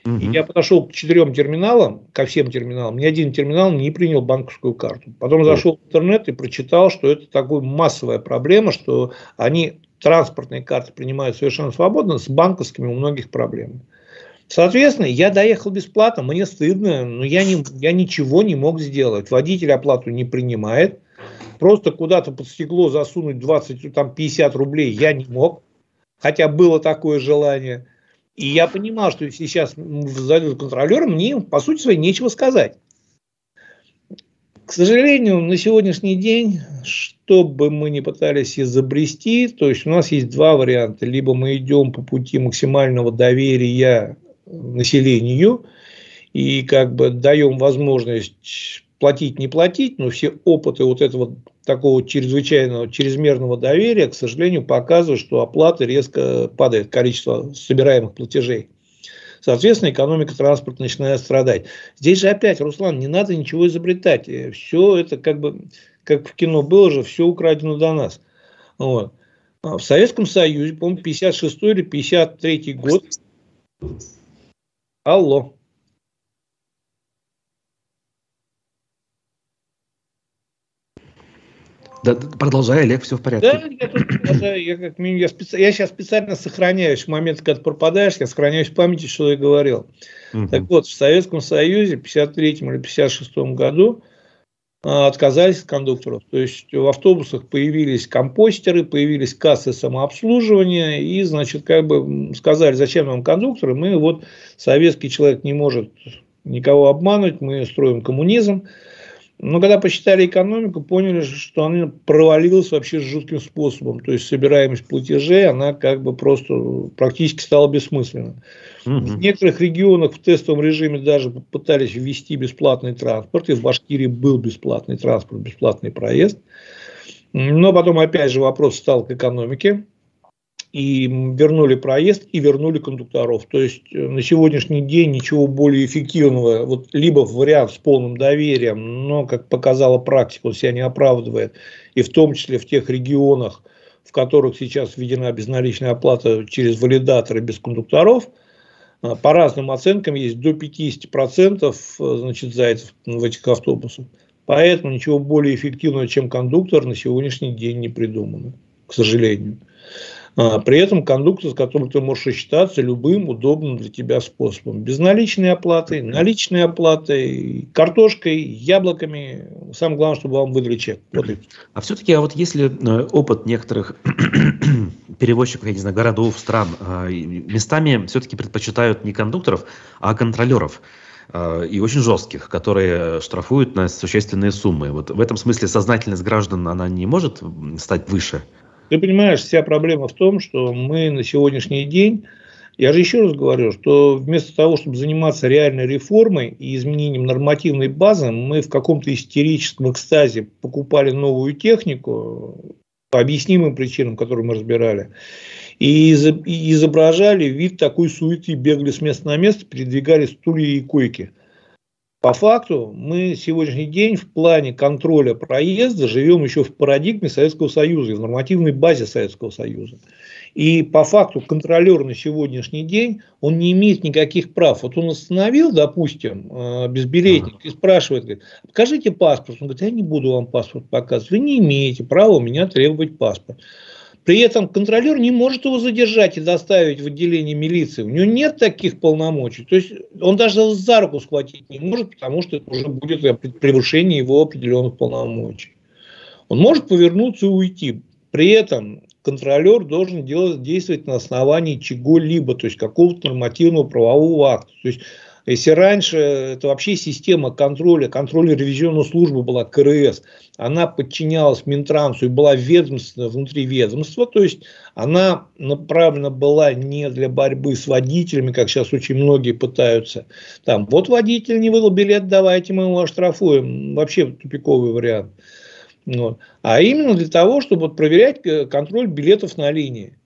Угу. И я подошел к четырем терминалам, ко всем терминалам. Ни один терминал не принял банковскую карту. Потом зашел в интернет и прочитал, что это такая массовая проблема, что они транспортные карты принимают совершенно свободно, с банковскими у многих проблем. Соответственно, я доехал бесплатно, мне стыдно, но я, не, я ничего не мог сделать. Водитель оплату не принимает. Просто куда-то под стекло засунуть 20, там 50 рублей я не мог. Хотя было такое желание. И я понимал, что если сейчас зайдут контролеры, мне, по сути своей, нечего сказать. К сожалению, на сегодняшний день, что бы мы ни пытались изобрести, то есть у нас есть два варианта. Либо мы идем по пути максимального доверия населению и как бы даем возможность платить, не платить, но все опыты вот этого такого чрезвычайного, чрезмерного доверия, к сожалению, показывают, что оплата резко падает, количество собираемых платежей. Соответственно, экономика транспорта начинает страдать. Здесь же опять, Руслан, не надо ничего изобретать. Все это как бы, как в кино было же, все украдено до нас. Вот. А в Советском Союзе, по-моему, 56 или 53 год Алло. Да, продолжай, Олег, все в порядке. Да, я продолжаю. Я, как, я, специ... я сейчас специально сохраняюсь в момент, когда пропадаешь, я сохраняюсь в памяти, что я говорил. Угу. Так вот, в Советском Союзе в 53 или 56 году а, отказались от кондукторов. То есть в автобусах появились компостеры, появились кассы самообслуживания, и, значит, как бы сказали, зачем нам кондукторы, мы вот, советский человек не может никого обмануть, мы строим коммунизм. Но когда посчитали экономику, поняли, что она провалилась вообще жутким способом. То есть собираемость платежей, она как бы просто практически стала бессмысленной. Угу. В некоторых регионах в тестовом режиме даже пытались ввести бесплатный транспорт. И в Башкирии был бесплатный транспорт, бесплатный проезд. Но потом опять же вопрос стал к экономике и вернули проезд, и вернули кондукторов. То есть э, на сегодняшний день ничего более эффективного, вот либо вариант с полным доверием, но, как показала практика, он себя не оправдывает, и в том числе в тех регионах, в которых сейчас введена безналичная оплата через валидаторы без кондукторов, э, по разным оценкам есть до 50% э, значит, зайцев в этих автобусах. Поэтому ничего более эффективного, чем кондуктор, на сегодняшний день не придумано, к сожалению. А, при этом кондуктор, с которым ты можешь рассчитаться любым удобным для тебя способом. Безналичной оплатой, наличной оплатой, картошкой, яблоками. Самое главное, чтобы вам выдали чек. Вот а все-таки, а вот если э, опыт некоторых перевозчиков, я не знаю, городов, стран, а, местами все-таки предпочитают не кондукторов, а контролеров. э, и очень жестких, которые штрафуют на существенные суммы. Вот в этом смысле сознательность граждан, она не может стать выше? Ты понимаешь, вся проблема в том, что мы на сегодняшний день я же еще раз говорю, что вместо того, чтобы заниматься реальной реформой и изменением нормативной базы, мы в каком-то истерическом экстазе покупали новую технику по объяснимым причинам, которые мы разбирали, и изображали вид такой суеты, бегали с места на место, передвигали стулья и койки. По факту мы сегодняшний день в плане контроля проезда живем еще в парадигме Советского Союза, в нормативной базе Советского Союза. И по факту контролер на сегодняшний день, он не имеет никаких прав. Вот он остановил, допустим, э, безбилетник и спрашивает, говорит, покажите паспорт. Он говорит, я не буду вам паспорт показывать. Вы не имеете права у меня требовать паспорт. При этом контролер не может его задержать и доставить в отделение милиции. У него нет таких полномочий. То есть он даже за руку схватить не может, потому что это уже будет превышение его определенных полномочий. Он может повернуться и уйти. При этом контролер должен делать, действовать на основании чего-либо, то есть какого-то нормативного правового акта. То есть если раньше это вообще система контроля, контроля ревизионной службы была КРС, она подчинялась Минтрансу и была ведомственна внутри ведомства, то есть она направлена была не для борьбы с водителями, как сейчас очень многие пытаются. Там, вот водитель не выдал билет, давайте мы его оштрафуем. Вообще тупиковый вариант. Вот. А именно для того, чтобы проверять э, контроль билетов на линии.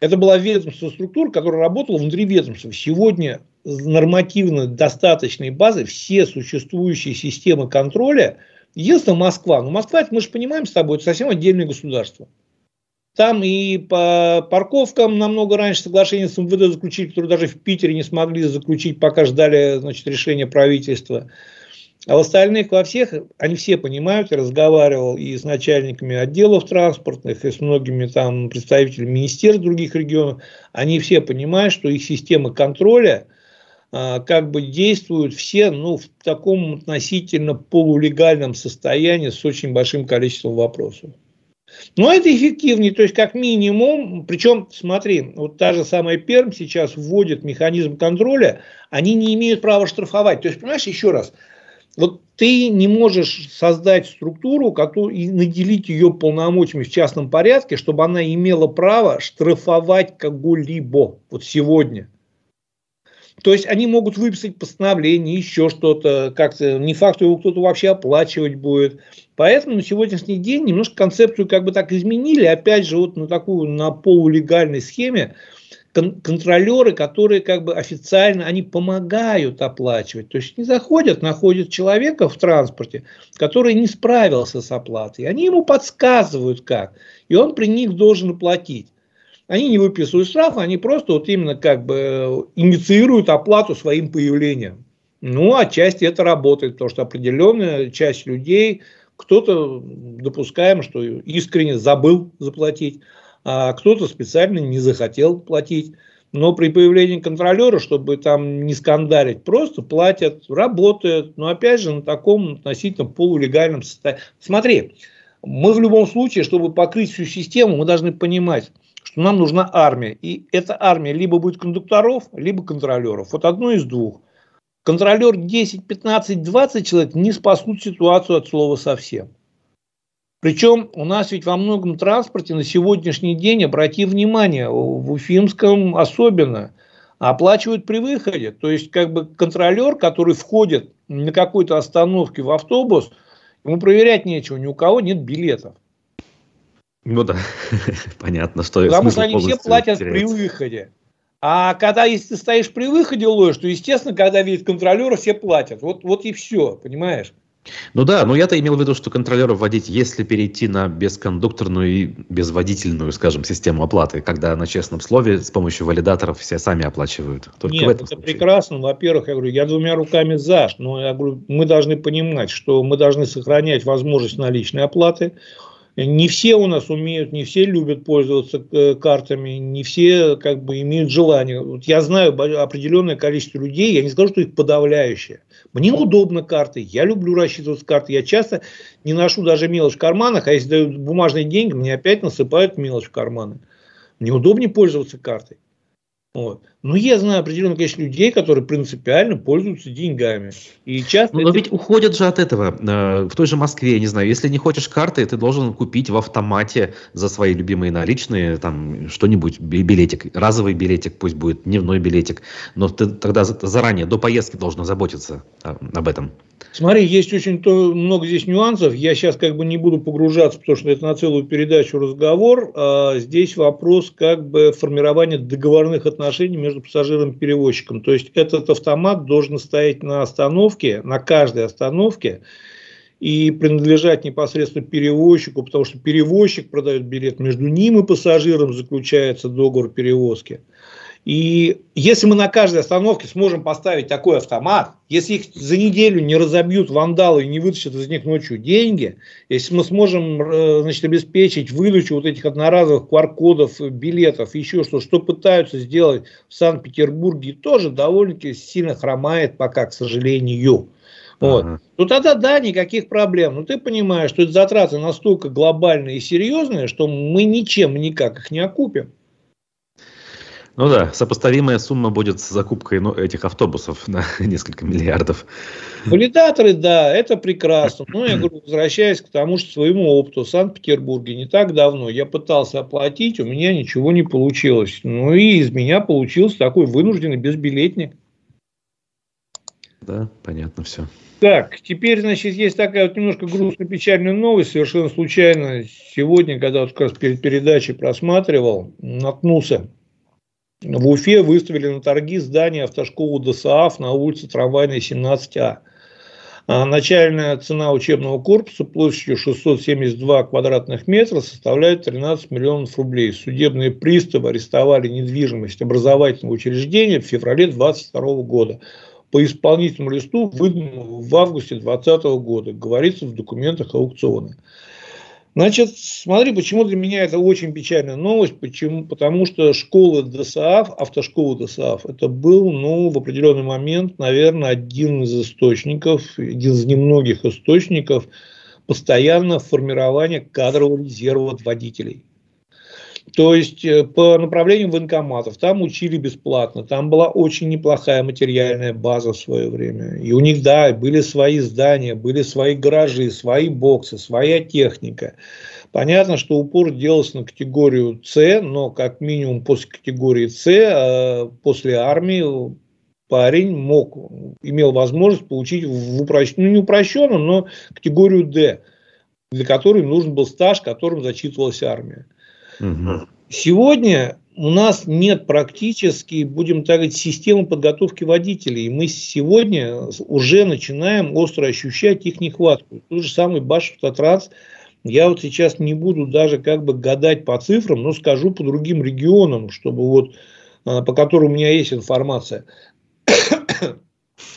Это была ведомственная структура, которая работала внутри ведомства. Сегодня нормативно достаточной базы все существующие системы контроля, единственное Москва, но Москва, мы же понимаем с тобой, это совсем отдельное государство. Там и по парковкам намного раньше соглашение с МВД заключили, которые даже в Питере не смогли заключить, пока ждали значит, решения правительства. А в остальных, во всех, они все понимают, я разговаривал и с начальниками отделов транспортных, и с многими там представителями министерств других регионов, они все понимают, что их система контроля – как бы действуют все ну, в таком относительно полулегальном состоянии с очень большим количеством вопросов. Но это эффективнее, то есть как минимум, причем смотри, вот та же самая Перм сейчас вводит механизм контроля, они не имеют права штрафовать. То есть, понимаешь, еще раз, вот ты не можешь создать структуру которую, и наделить ее полномочиями в частном порядке, чтобы она имела право штрафовать кого-либо вот сегодня. То есть они могут выписать постановление, еще что-то, как-то не факт, что его кто-то вообще оплачивать будет. Поэтому на сегодняшний день немножко концепцию как бы так изменили, опять же, вот на такую, на полулегальной схеме, кон- контролеры, которые как бы официально, они помогают оплачивать. То есть не заходят, находят человека в транспорте, который не справился с оплатой. Они ему подсказывают как. И он при них должен оплатить. Они не выписывают штрафы, они просто вот именно как бы э, инициируют оплату своим появлением. Ну, отчасти это работает, потому что определенная часть людей, кто-то допускаем, что искренне забыл заплатить, а кто-то специально не захотел платить. Но при появлении контролера, чтобы там не скандалить, просто платят, работают. Но опять же на таком относительно полулегальном состоянии. Смотри, мы в любом случае, чтобы покрыть всю систему, мы должны понимать, что нам нужна армия. И эта армия либо будет кондукторов, либо контролеров. Вот одно из двух. Контролер 10, 15, 20 человек не спасут ситуацию от слова совсем. Причем у нас ведь во многом транспорте на сегодняшний день, обрати внимание, в Уфимском особенно, оплачивают при выходе. То есть, как бы контролер, который входит на какой-то остановке в автобус, ему проверять нечего, ни у кого нет билетов. Ну да, понятно, что Потому что они все платят при выходе. А когда, если ты стоишь при выходе ловишь, то, естественно, когда видят контролера, все платят. Вот, вот и все, понимаешь? Ну да, но я-то имел в виду, что контролеров вводить, если перейти на бескондукторную и безводительную, скажем, систему оплаты, когда на честном слове с помощью валидаторов все сами оплачивают. Только Нет, в этом это случае. прекрасно. Во-первых, я говорю, я двумя руками за, но я говорю, мы должны понимать, что мы должны сохранять возможность наличной оплаты. Не все у нас умеют, не все любят пользоваться э, картами, не все как бы имеют желание. Вот я знаю определенное количество людей, я не скажу, что их подавляющее. Мне удобно карты, я люблю рассчитываться карты. Я часто не ношу даже мелочь в карманах, а если дают бумажные деньги, мне опять насыпают мелочь в карманы. Мне удобнее пользоваться картой. Вот. Но я знаю определенное количество людей, которые принципиально пользуются деньгами. И часто но, это... ведь уходят же от этого. Э, в той же Москве, не знаю, если не хочешь карты, ты должен купить в автомате за свои любимые наличные там что-нибудь, билетик, разовый билетик, пусть будет дневной билетик. Но ты тогда заранее, до поездки должен заботиться а, об этом. Смотри, есть очень то, много здесь нюансов. Я сейчас как бы не буду погружаться, потому что это на целую передачу разговор. А здесь вопрос как бы формирования договорных отношений между пассажиром и перевозчиком. То есть этот автомат должен стоять на остановке, на каждой остановке, и принадлежать непосредственно перевозчику, потому что перевозчик продает билет, между ним и пассажиром заключается договор перевозки. И если мы на каждой остановке сможем поставить такой автомат, если их за неделю не разобьют вандалы и не вытащат из них ночью деньги, если мы сможем э, значит, обеспечить выдачу вот этих одноразовых QR-кодов, билетов, еще что, что пытаются сделать в Санкт-Петербурге, тоже довольно-таки сильно хромает пока, к сожалению. Вот. Ага. Ну тогда да, никаких проблем. Но ты понимаешь, что эти затраты настолько глобальные и серьезные, что мы ничем никак их не окупим. Ну да, сопоставимая сумма будет с закупкой ну, этих автобусов на несколько миллиардов. Валидаторы, да, это прекрасно. Но я говорю, возвращаясь к тому, что своему опыту в Санкт-Петербурге не так давно я пытался оплатить, у меня ничего не получилось. Ну и из меня получился такой вынужденный безбилетник. Да, понятно все. Так, теперь, значит, есть такая вот немножко грустно-печальная новость. Совершенно случайно сегодня, когда вот как раз перед передачей просматривал, наткнулся в Уфе выставили на торги здание автошколы ДСАФ на улице Трамвайной, 17А. А начальная цена учебного корпуса площадью 672 квадратных метра составляет 13 миллионов рублей. Судебные приставы арестовали недвижимость образовательного учреждения в феврале 2022 года. По исполнительному листу выданному в августе 2020 года, говорится в документах аукциона. Значит, смотри, почему для меня это очень печальная новость. Почему? Потому что школа ДСАФ, автошкола ДСАФ, это был, ну, в определенный момент, наверное, один из источников, один из немногих источников постоянного формирования кадрового резерва водителей. То есть э, по направлению военкоматов там учили бесплатно, там была очень неплохая материальная база в свое время. И у них, да, были свои здания, были свои гаражи, свои боксы, своя техника. Понятно, что упор делался на категорию С, но как минимум после категории С, э, после армии парень мог, имел возможность получить в упрощенном, ну не упрощенном, но категорию D, для которой нужен был стаж, которым зачитывалась армия. Сегодня у нас нет практически, будем так говорить, системы подготовки водителей. Мы сегодня уже начинаем остро ощущать их нехватку. Тот же самый Баш Автотранс. Я вот сейчас не буду даже как бы гадать по цифрам, но скажу по другим регионам, чтобы вот а, по которым у меня есть информация.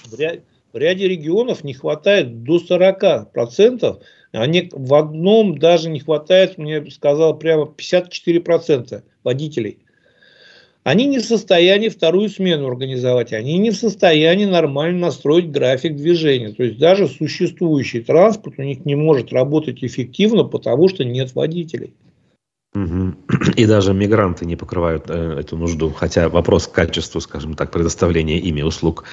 В ряде регионов не хватает до 40% они в одном даже не хватает, мне сказал прямо 54% водителей. Они не в состоянии вторую смену организовать, они не в состоянии нормально настроить график движения. То есть даже существующий транспорт у них не может работать эффективно, потому что нет водителей. И даже мигранты не покрывают э, эту нужду. Хотя вопрос к качеству, скажем так, предоставления ими услуг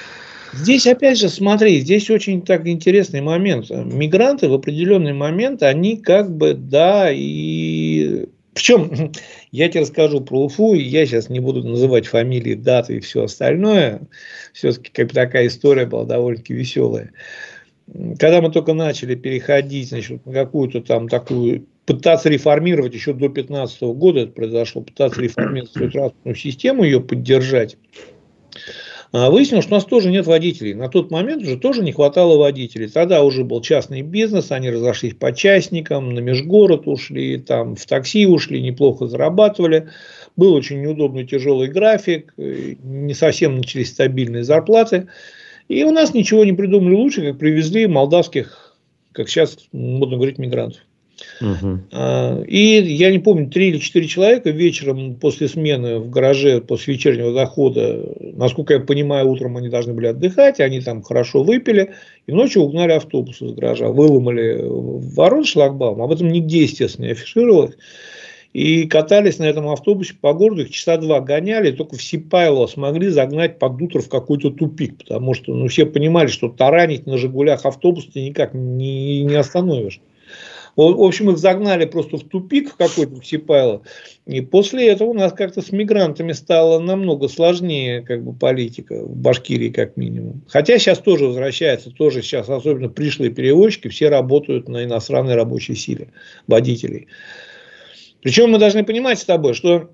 Здесь, опять же, смотри, здесь очень так интересный момент. Мигранты в определенный момент, они как бы, да, и... Причем, я тебе расскажу про Уфу, и я сейчас не буду называть фамилии, даты и все остальное. Все-таки как такая история была довольно-таки веселая. Когда мы только начали переходить значит, на какую-то там такую пытаться реформировать еще до 2015 года это произошло, пытаться реформировать свою транспортную систему, ее поддержать. А выяснилось, что у нас тоже нет водителей. На тот момент уже тоже не хватало водителей. Тогда уже был частный бизнес, они разошлись по частникам, на межгород ушли, там в такси ушли, неплохо зарабатывали. Был очень неудобный тяжелый график, не совсем начались стабильные зарплаты. И у нас ничего не придумали лучше, как привезли молдавских, как сейчас модно говорить, мигрантов. Угу. И я не помню, три или четыре человека вечером после смены в гараже, после вечернего захода, насколько я понимаю, утром они должны были отдыхать, они там хорошо выпили, и ночью угнали автобус из гаража, выломали ворот шлагбаум, об этом нигде, естественно, не афишировалось. и катались на этом автобусе по городу, их часа два гоняли, только в Сипайлово смогли загнать под утро в какой-то тупик, потому что ну, все понимали, что таранить на «Жигулях» автобус ты никак не, не остановишь. В общем, их загнали просто в тупик какой-то Сипайло. И после этого у нас как-то с мигрантами стало намного сложнее как бы, политика, в Башкирии как минимум. Хотя сейчас тоже возвращается, тоже сейчас, особенно пришлые перевозчики, все работают на иностранной рабочей силе водителей. Причем мы должны понимать с тобой, что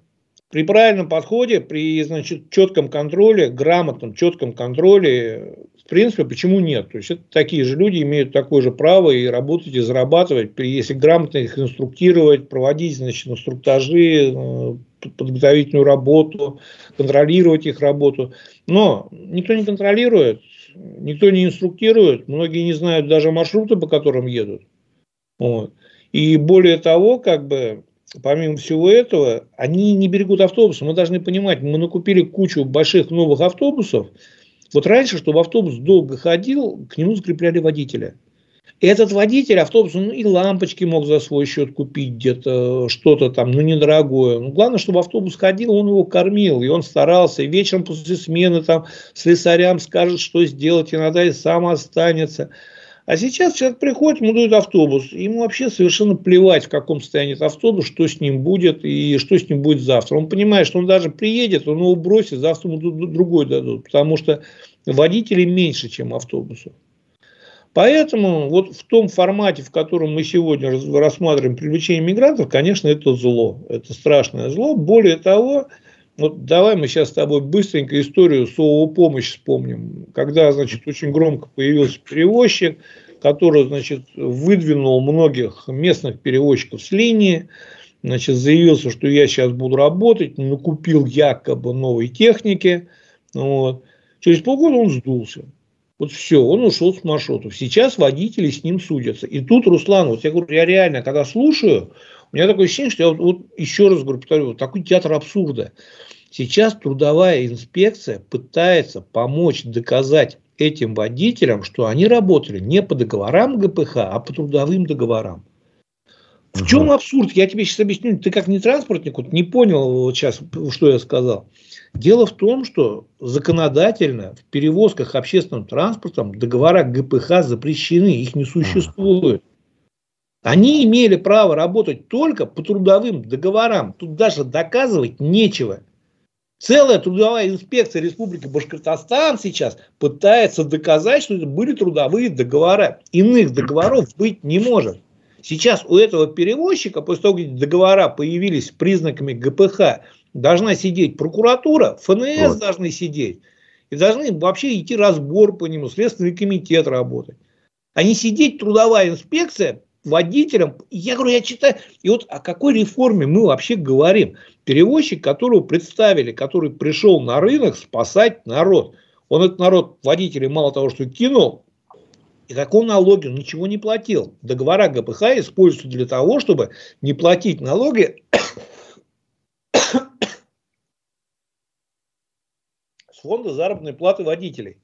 при правильном подходе, при значит, четком контроле, грамотном, четком контроле, в принципе, почему нет? То есть, это такие же люди имеют такое же право и работать, и зарабатывать, если грамотно их инструктировать, проводить значит, инструктажи, э, подготовительную работу, контролировать их работу. Но никто не контролирует, никто не инструктирует, многие не знают даже маршруты, по которым едут. Вот. И более того, как бы помимо всего этого, они не берегут автобусы. Мы должны понимать, мы накупили кучу больших новых автобусов. Вот раньше, чтобы автобус долго ходил, к нему закрепляли водителя. И этот водитель автобус, ну и лампочки мог за свой счет купить где-то, что-то там, ну недорогое. Ну, главное, чтобы автобус ходил, он его кормил, и он старался. И вечером после смены там слесарям скажет, что сделать, иногда и сам останется. А сейчас человек приходит, ему дают автобус. Ему вообще совершенно плевать, в каком состоянии этот автобус, что с ним будет и что с ним будет завтра. Он понимает, что он даже приедет, он его бросит, завтра ему другой дадут. Потому что водителей меньше, чем автобусов. Поэтому вот в том формате, в котором мы сегодня рассматриваем привлечение мигрантов, конечно, это зло. Это страшное зло. Более того, вот давай мы сейчас с тобой быстренько историю с ООО «Помощь» вспомним. Когда, значит, очень громко появился перевозчик, который, значит, выдвинул многих местных перевозчиков с линии, значит, заявился, что я сейчас буду работать, накупил якобы новой техники. Вот. Через полгода он сдулся. Вот все, он ушел с маршрутов. Сейчас водители с ним судятся. И тут, Руслан, вот я говорю, я реально, когда слушаю, у меня такое ощущение, что я вот, вот еще раз говорю, повторю, вот такой театр абсурда. Сейчас трудовая инспекция пытается помочь доказать этим водителям, что они работали не по договорам ГПХ, а по трудовым договорам. В чем абсурд? Я тебе сейчас объясню. Ты как не транспортник, вот не понял вот сейчас, что я сказал. Дело в том, что законодательно в перевозках общественным транспортом договора ГПХ запрещены, их не существует. Они имели право работать только по трудовым договорам. Тут даже доказывать нечего. Целая трудовая инспекция Республики Башкортостан сейчас пытается доказать, что это были трудовые договора. Иных договоров быть не может. Сейчас у этого перевозчика, после того, как договора появились с признаками ГПХ, должна сидеть прокуратура, ФНС вот. должны сидеть. И должны вообще идти разбор по нему, Следственный комитет работать. А не сидеть трудовая инспекция водителям. Я говорю, я читаю. И вот о какой реформе мы вообще говорим? Перевозчик, которого представили, который пришел на рынок спасать народ. Он этот народ водителей мало того, что кинул, и налоге он ничего не платил. Договора ГПХ используются для того, чтобы не платить налоги с фонда заработной платы водителей.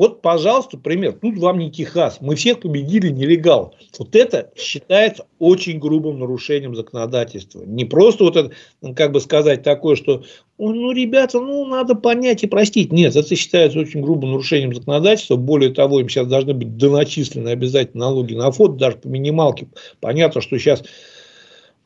Вот, пожалуйста, пример. Тут вам не Техас. Мы всех победили нелегал. Вот это считается очень грубым нарушением законодательства. Не просто вот это, как бы сказать, такое, что ну, ребята, ну, надо понять и простить. Нет, это считается очень грубым нарушением законодательства. Более того, им сейчас должны быть доначислены обязательно налоги на фото, даже по минималке. Понятно, что сейчас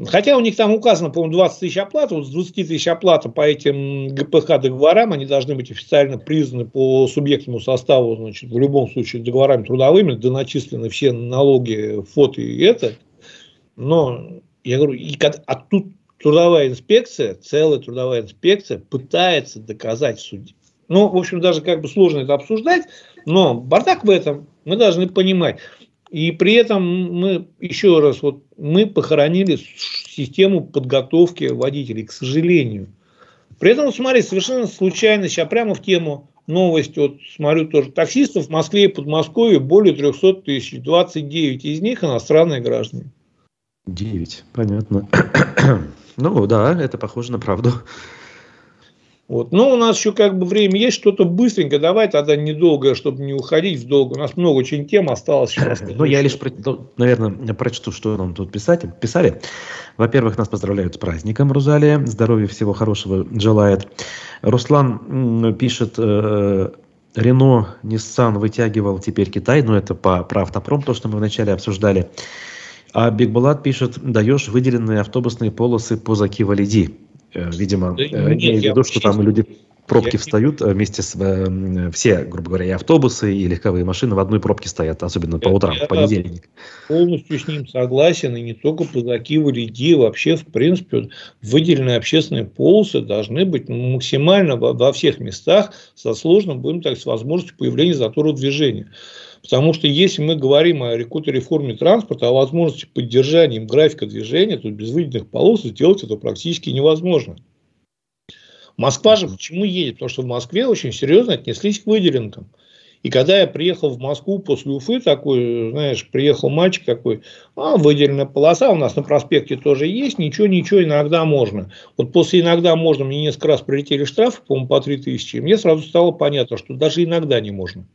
Хотя у них там указано, по-моему, 20 тысяч оплат, вот с 20 тысяч оплата по этим ГПХ договорам, они должны быть официально признаны по субъектному составу, значит, в любом случае договорами трудовыми, доначислены все налоги, фото и это. Но, я говорю, и, а тут трудовая инспекция, целая трудовая инспекция пытается доказать суде. Ну, в общем, даже как бы сложно это обсуждать, но бардак в этом мы должны понимать. И при этом мы, еще раз, вот мы похоронили систему подготовки водителей, к сожалению. При этом, смотри, совершенно случайно, сейчас прямо в тему новость, вот смотрю тоже, таксистов в Москве и Подмосковье более 300 тысяч, 29 из них иностранные граждане. 9, понятно. ну да, это похоже на правду. Вот. Но у нас еще как бы время есть, что-то быстренько. Давай тогда недолго, чтобы не уходить в долго. У нас много очень тем осталось. Ну, я лишь, наверное, прочту, что нам тут писать, писали. Во-первых, нас поздравляют с праздником, Рузалия. Здоровья, всего хорошего желает. Руслан пишет, э, Рено, Nissan вытягивал теперь Китай, но это по, про автопром, то, что мы вначале обсуждали. А Бигбулат пишет, даешь выделенные автобусные полосы по Закива-Лиди. Э, видимо, да, э, имея в виду, что там люди пробки я... встают э, вместе с все, грубо говоря, и автобусы, и легковые машины в одной пробке стоят, особенно по утрам, я в понедельник. Полностью с ним согласен, и не только по Закиву Лиди, вообще, в принципе, выделенные общественные полосы должны быть максимально во, во всех местах со сложным, будем так, с возможностью появления затора движения. Потому что если мы говорим о какой-то реформе транспорта, о возможности поддержания им графика движения, то без выделенных полос сделать это практически невозможно. Москва же почему едет? Потому что в Москве очень серьезно отнеслись к выделенкам. И когда я приехал в Москву после Уфы, такой, знаешь, приехал мальчик такой, а, выделенная полоса у нас на проспекте тоже есть, ничего, ничего, иногда можно. Вот после иногда можно, мне несколько раз прилетели штрафы, по-моему, по 3000, и мне сразу стало понятно, что даже иногда не можно.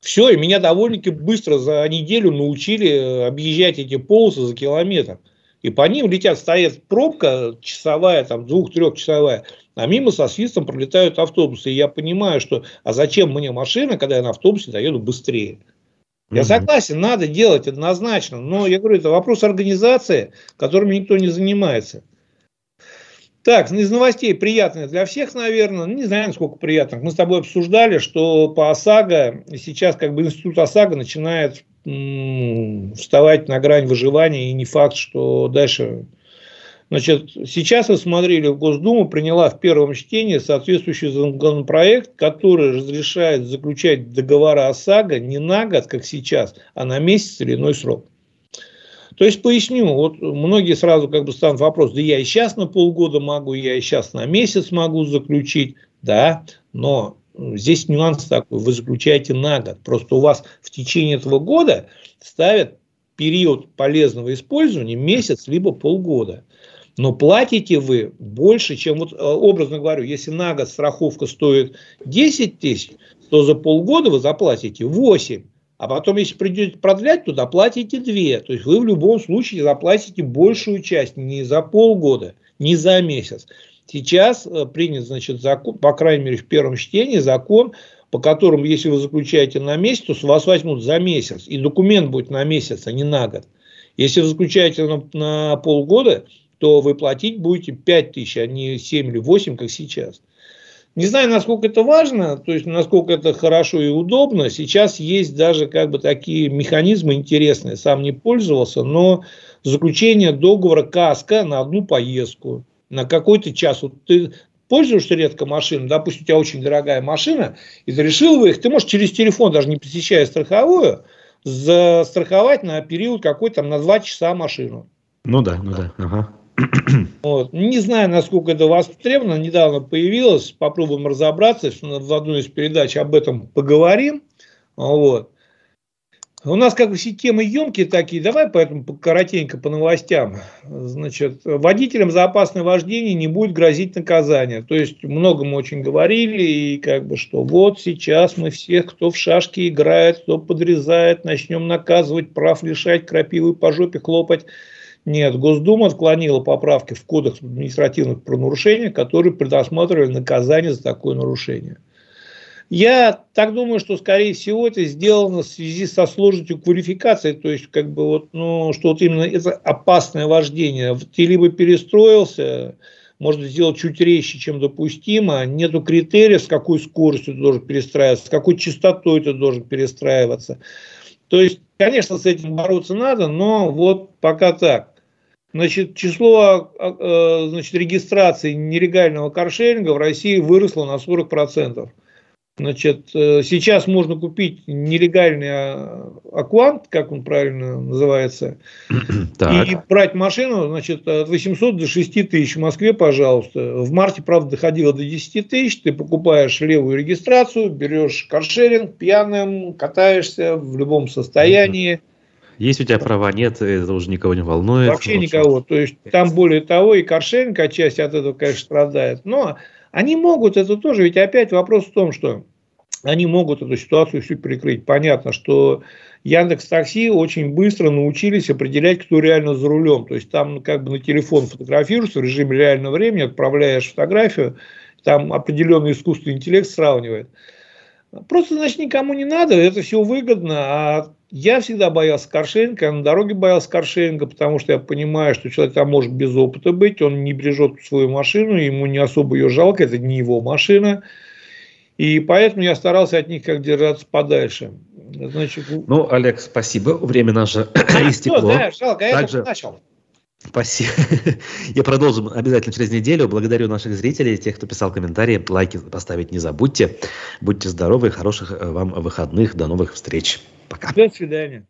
Все, и меня довольно-таки быстро за неделю научили э, объезжать эти полосы за километр. И по ним летят, стоит пробка часовая, там двух-трехчасовая, а мимо со свистом пролетают автобусы. И я понимаю, что а зачем мне машина, когда я на автобусе доеду быстрее? Я согласен, надо делать однозначно, но я говорю, это вопрос организации, которым никто не занимается. Так, из новостей приятных для всех, наверное. Ну, не знаю, сколько приятных. Мы с тобой обсуждали, что по ОСАГО, сейчас как бы институт ОСАГО начинает м- вставать на грань выживания, и не факт, что дальше... Значит, сейчас вы смотрели, Госдума приняла в первом чтении соответствующий законопроект, который разрешает заключать договора ОСАГО не на год, как сейчас, а на месяц или иной срок. То есть поясню, вот многие сразу как бы станут вопрос, да я и сейчас на полгода могу, я и сейчас на месяц могу заключить, да, но здесь нюанс такой, вы заключаете на год, просто у вас в течение этого года ставят период полезного использования месяц либо полгода. Но платите вы больше, чем, вот э, образно говорю, если на год страховка стоит 10 тысяч, то за полгода вы заплатите 8. А потом, если придете продлять, то доплатите две. То есть вы в любом случае заплатите большую часть не за полгода, не за месяц. Сейчас э, принят, значит, закон, по крайней мере, в первом чтении закон, по которому, если вы заключаете на месяц, то с вас возьмут за месяц. И документ будет на месяц, а не на год. Если вы заключаете на, на полгода, то вы платить будете 5 тысяч, а не 7 или 8, как сейчас. Не знаю, насколько это важно, то есть насколько это хорошо и удобно. Сейчас есть даже как бы такие механизмы интересные. Сам не пользовался, но заключение договора КАСКО на одну поездку, на какой-то час. Вот ты пользуешься редко машиной, допустим, у тебя очень дорогая машина, и ты решил выехать, ты можешь через телефон, даже не посещая страховую, застраховать на период какой-то на два часа машину. Ну да, ну да, ага. Вот. Не знаю, насколько это востребовано. Недавно появилось. Попробуем разобраться. В одной из передач об этом поговорим. Вот. У нас как бы все темы емкие такие. Давай поэтому коротенько по новостям. Значит, водителям за опасное вождение не будет грозить наказание. То есть, много мы очень говорили. И как бы что вот сейчас мы всех, кто в шашки играет, кто подрезает, начнем наказывать, прав лишать, крапивы по жопе хлопать. Нет, Госдума отклонила поправки в Кодекс административных правонарушений, которые предусматривали наказание за такое нарушение. Я так думаю, что, скорее всего, это сделано в связи со сложностью квалификации, то есть, как бы вот, ну, что вот именно это опасное вождение. Ты либо перестроился, можно сделать чуть резче, чем допустимо, нету критериев, с какой скоростью ты должен перестраиваться, с какой частотой ты должен перестраиваться. То есть, конечно, с этим бороться надо, но вот пока так. Значит, число а, а, значит, регистрации нелегального каршеринга в России выросло на 40%. Значит, э, сейчас можно купить нелегальный а, аквант, как он правильно называется, так. и брать машину значит, от 800 до 6 тысяч в Москве, пожалуйста. В марте, правда, доходило до 10 тысяч. Ты покупаешь левую регистрацию, берешь каршеринг, пьяным, катаешься в любом состоянии. Есть у тебя права, нет, это уже никого не волнует. Вообще никого. То есть там более того, и каршеринг отчасти от этого, конечно, страдает. Но Они могут это тоже, ведь опять вопрос в том, что они могут эту ситуацию всю перекрыть. Понятно, что Яндекс Такси очень быстро научились определять, кто реально за рулем. То есть там как бы на телефон фотографируешься в режиме реального времени, отправляешь фотографию, там определенный искусственный интеллект сравнивает. Просто, значит, никому не надо, это все выгодно. А я всегда боялся каршеринга, я на дороге боялся каршеринга, потому что я понимаю, что человек там может без опыта быть, он не бережет свою машину, ему не особо ее жалко, это не его машина. И поэтому я старался от них как держаться подальше. Значит, ну, Олег, спасибо. Время наше истекло. Ну, да, жалко, я Также... начал. Спасибо. Я продолжу обязательно через неделю. Благодарю наших зрителей, тех, кто писал комментарии. Лайки поставить не забудьте. Будьте здоровы, хороших э, вам выходных. До новых встреч. Пока. До свидания.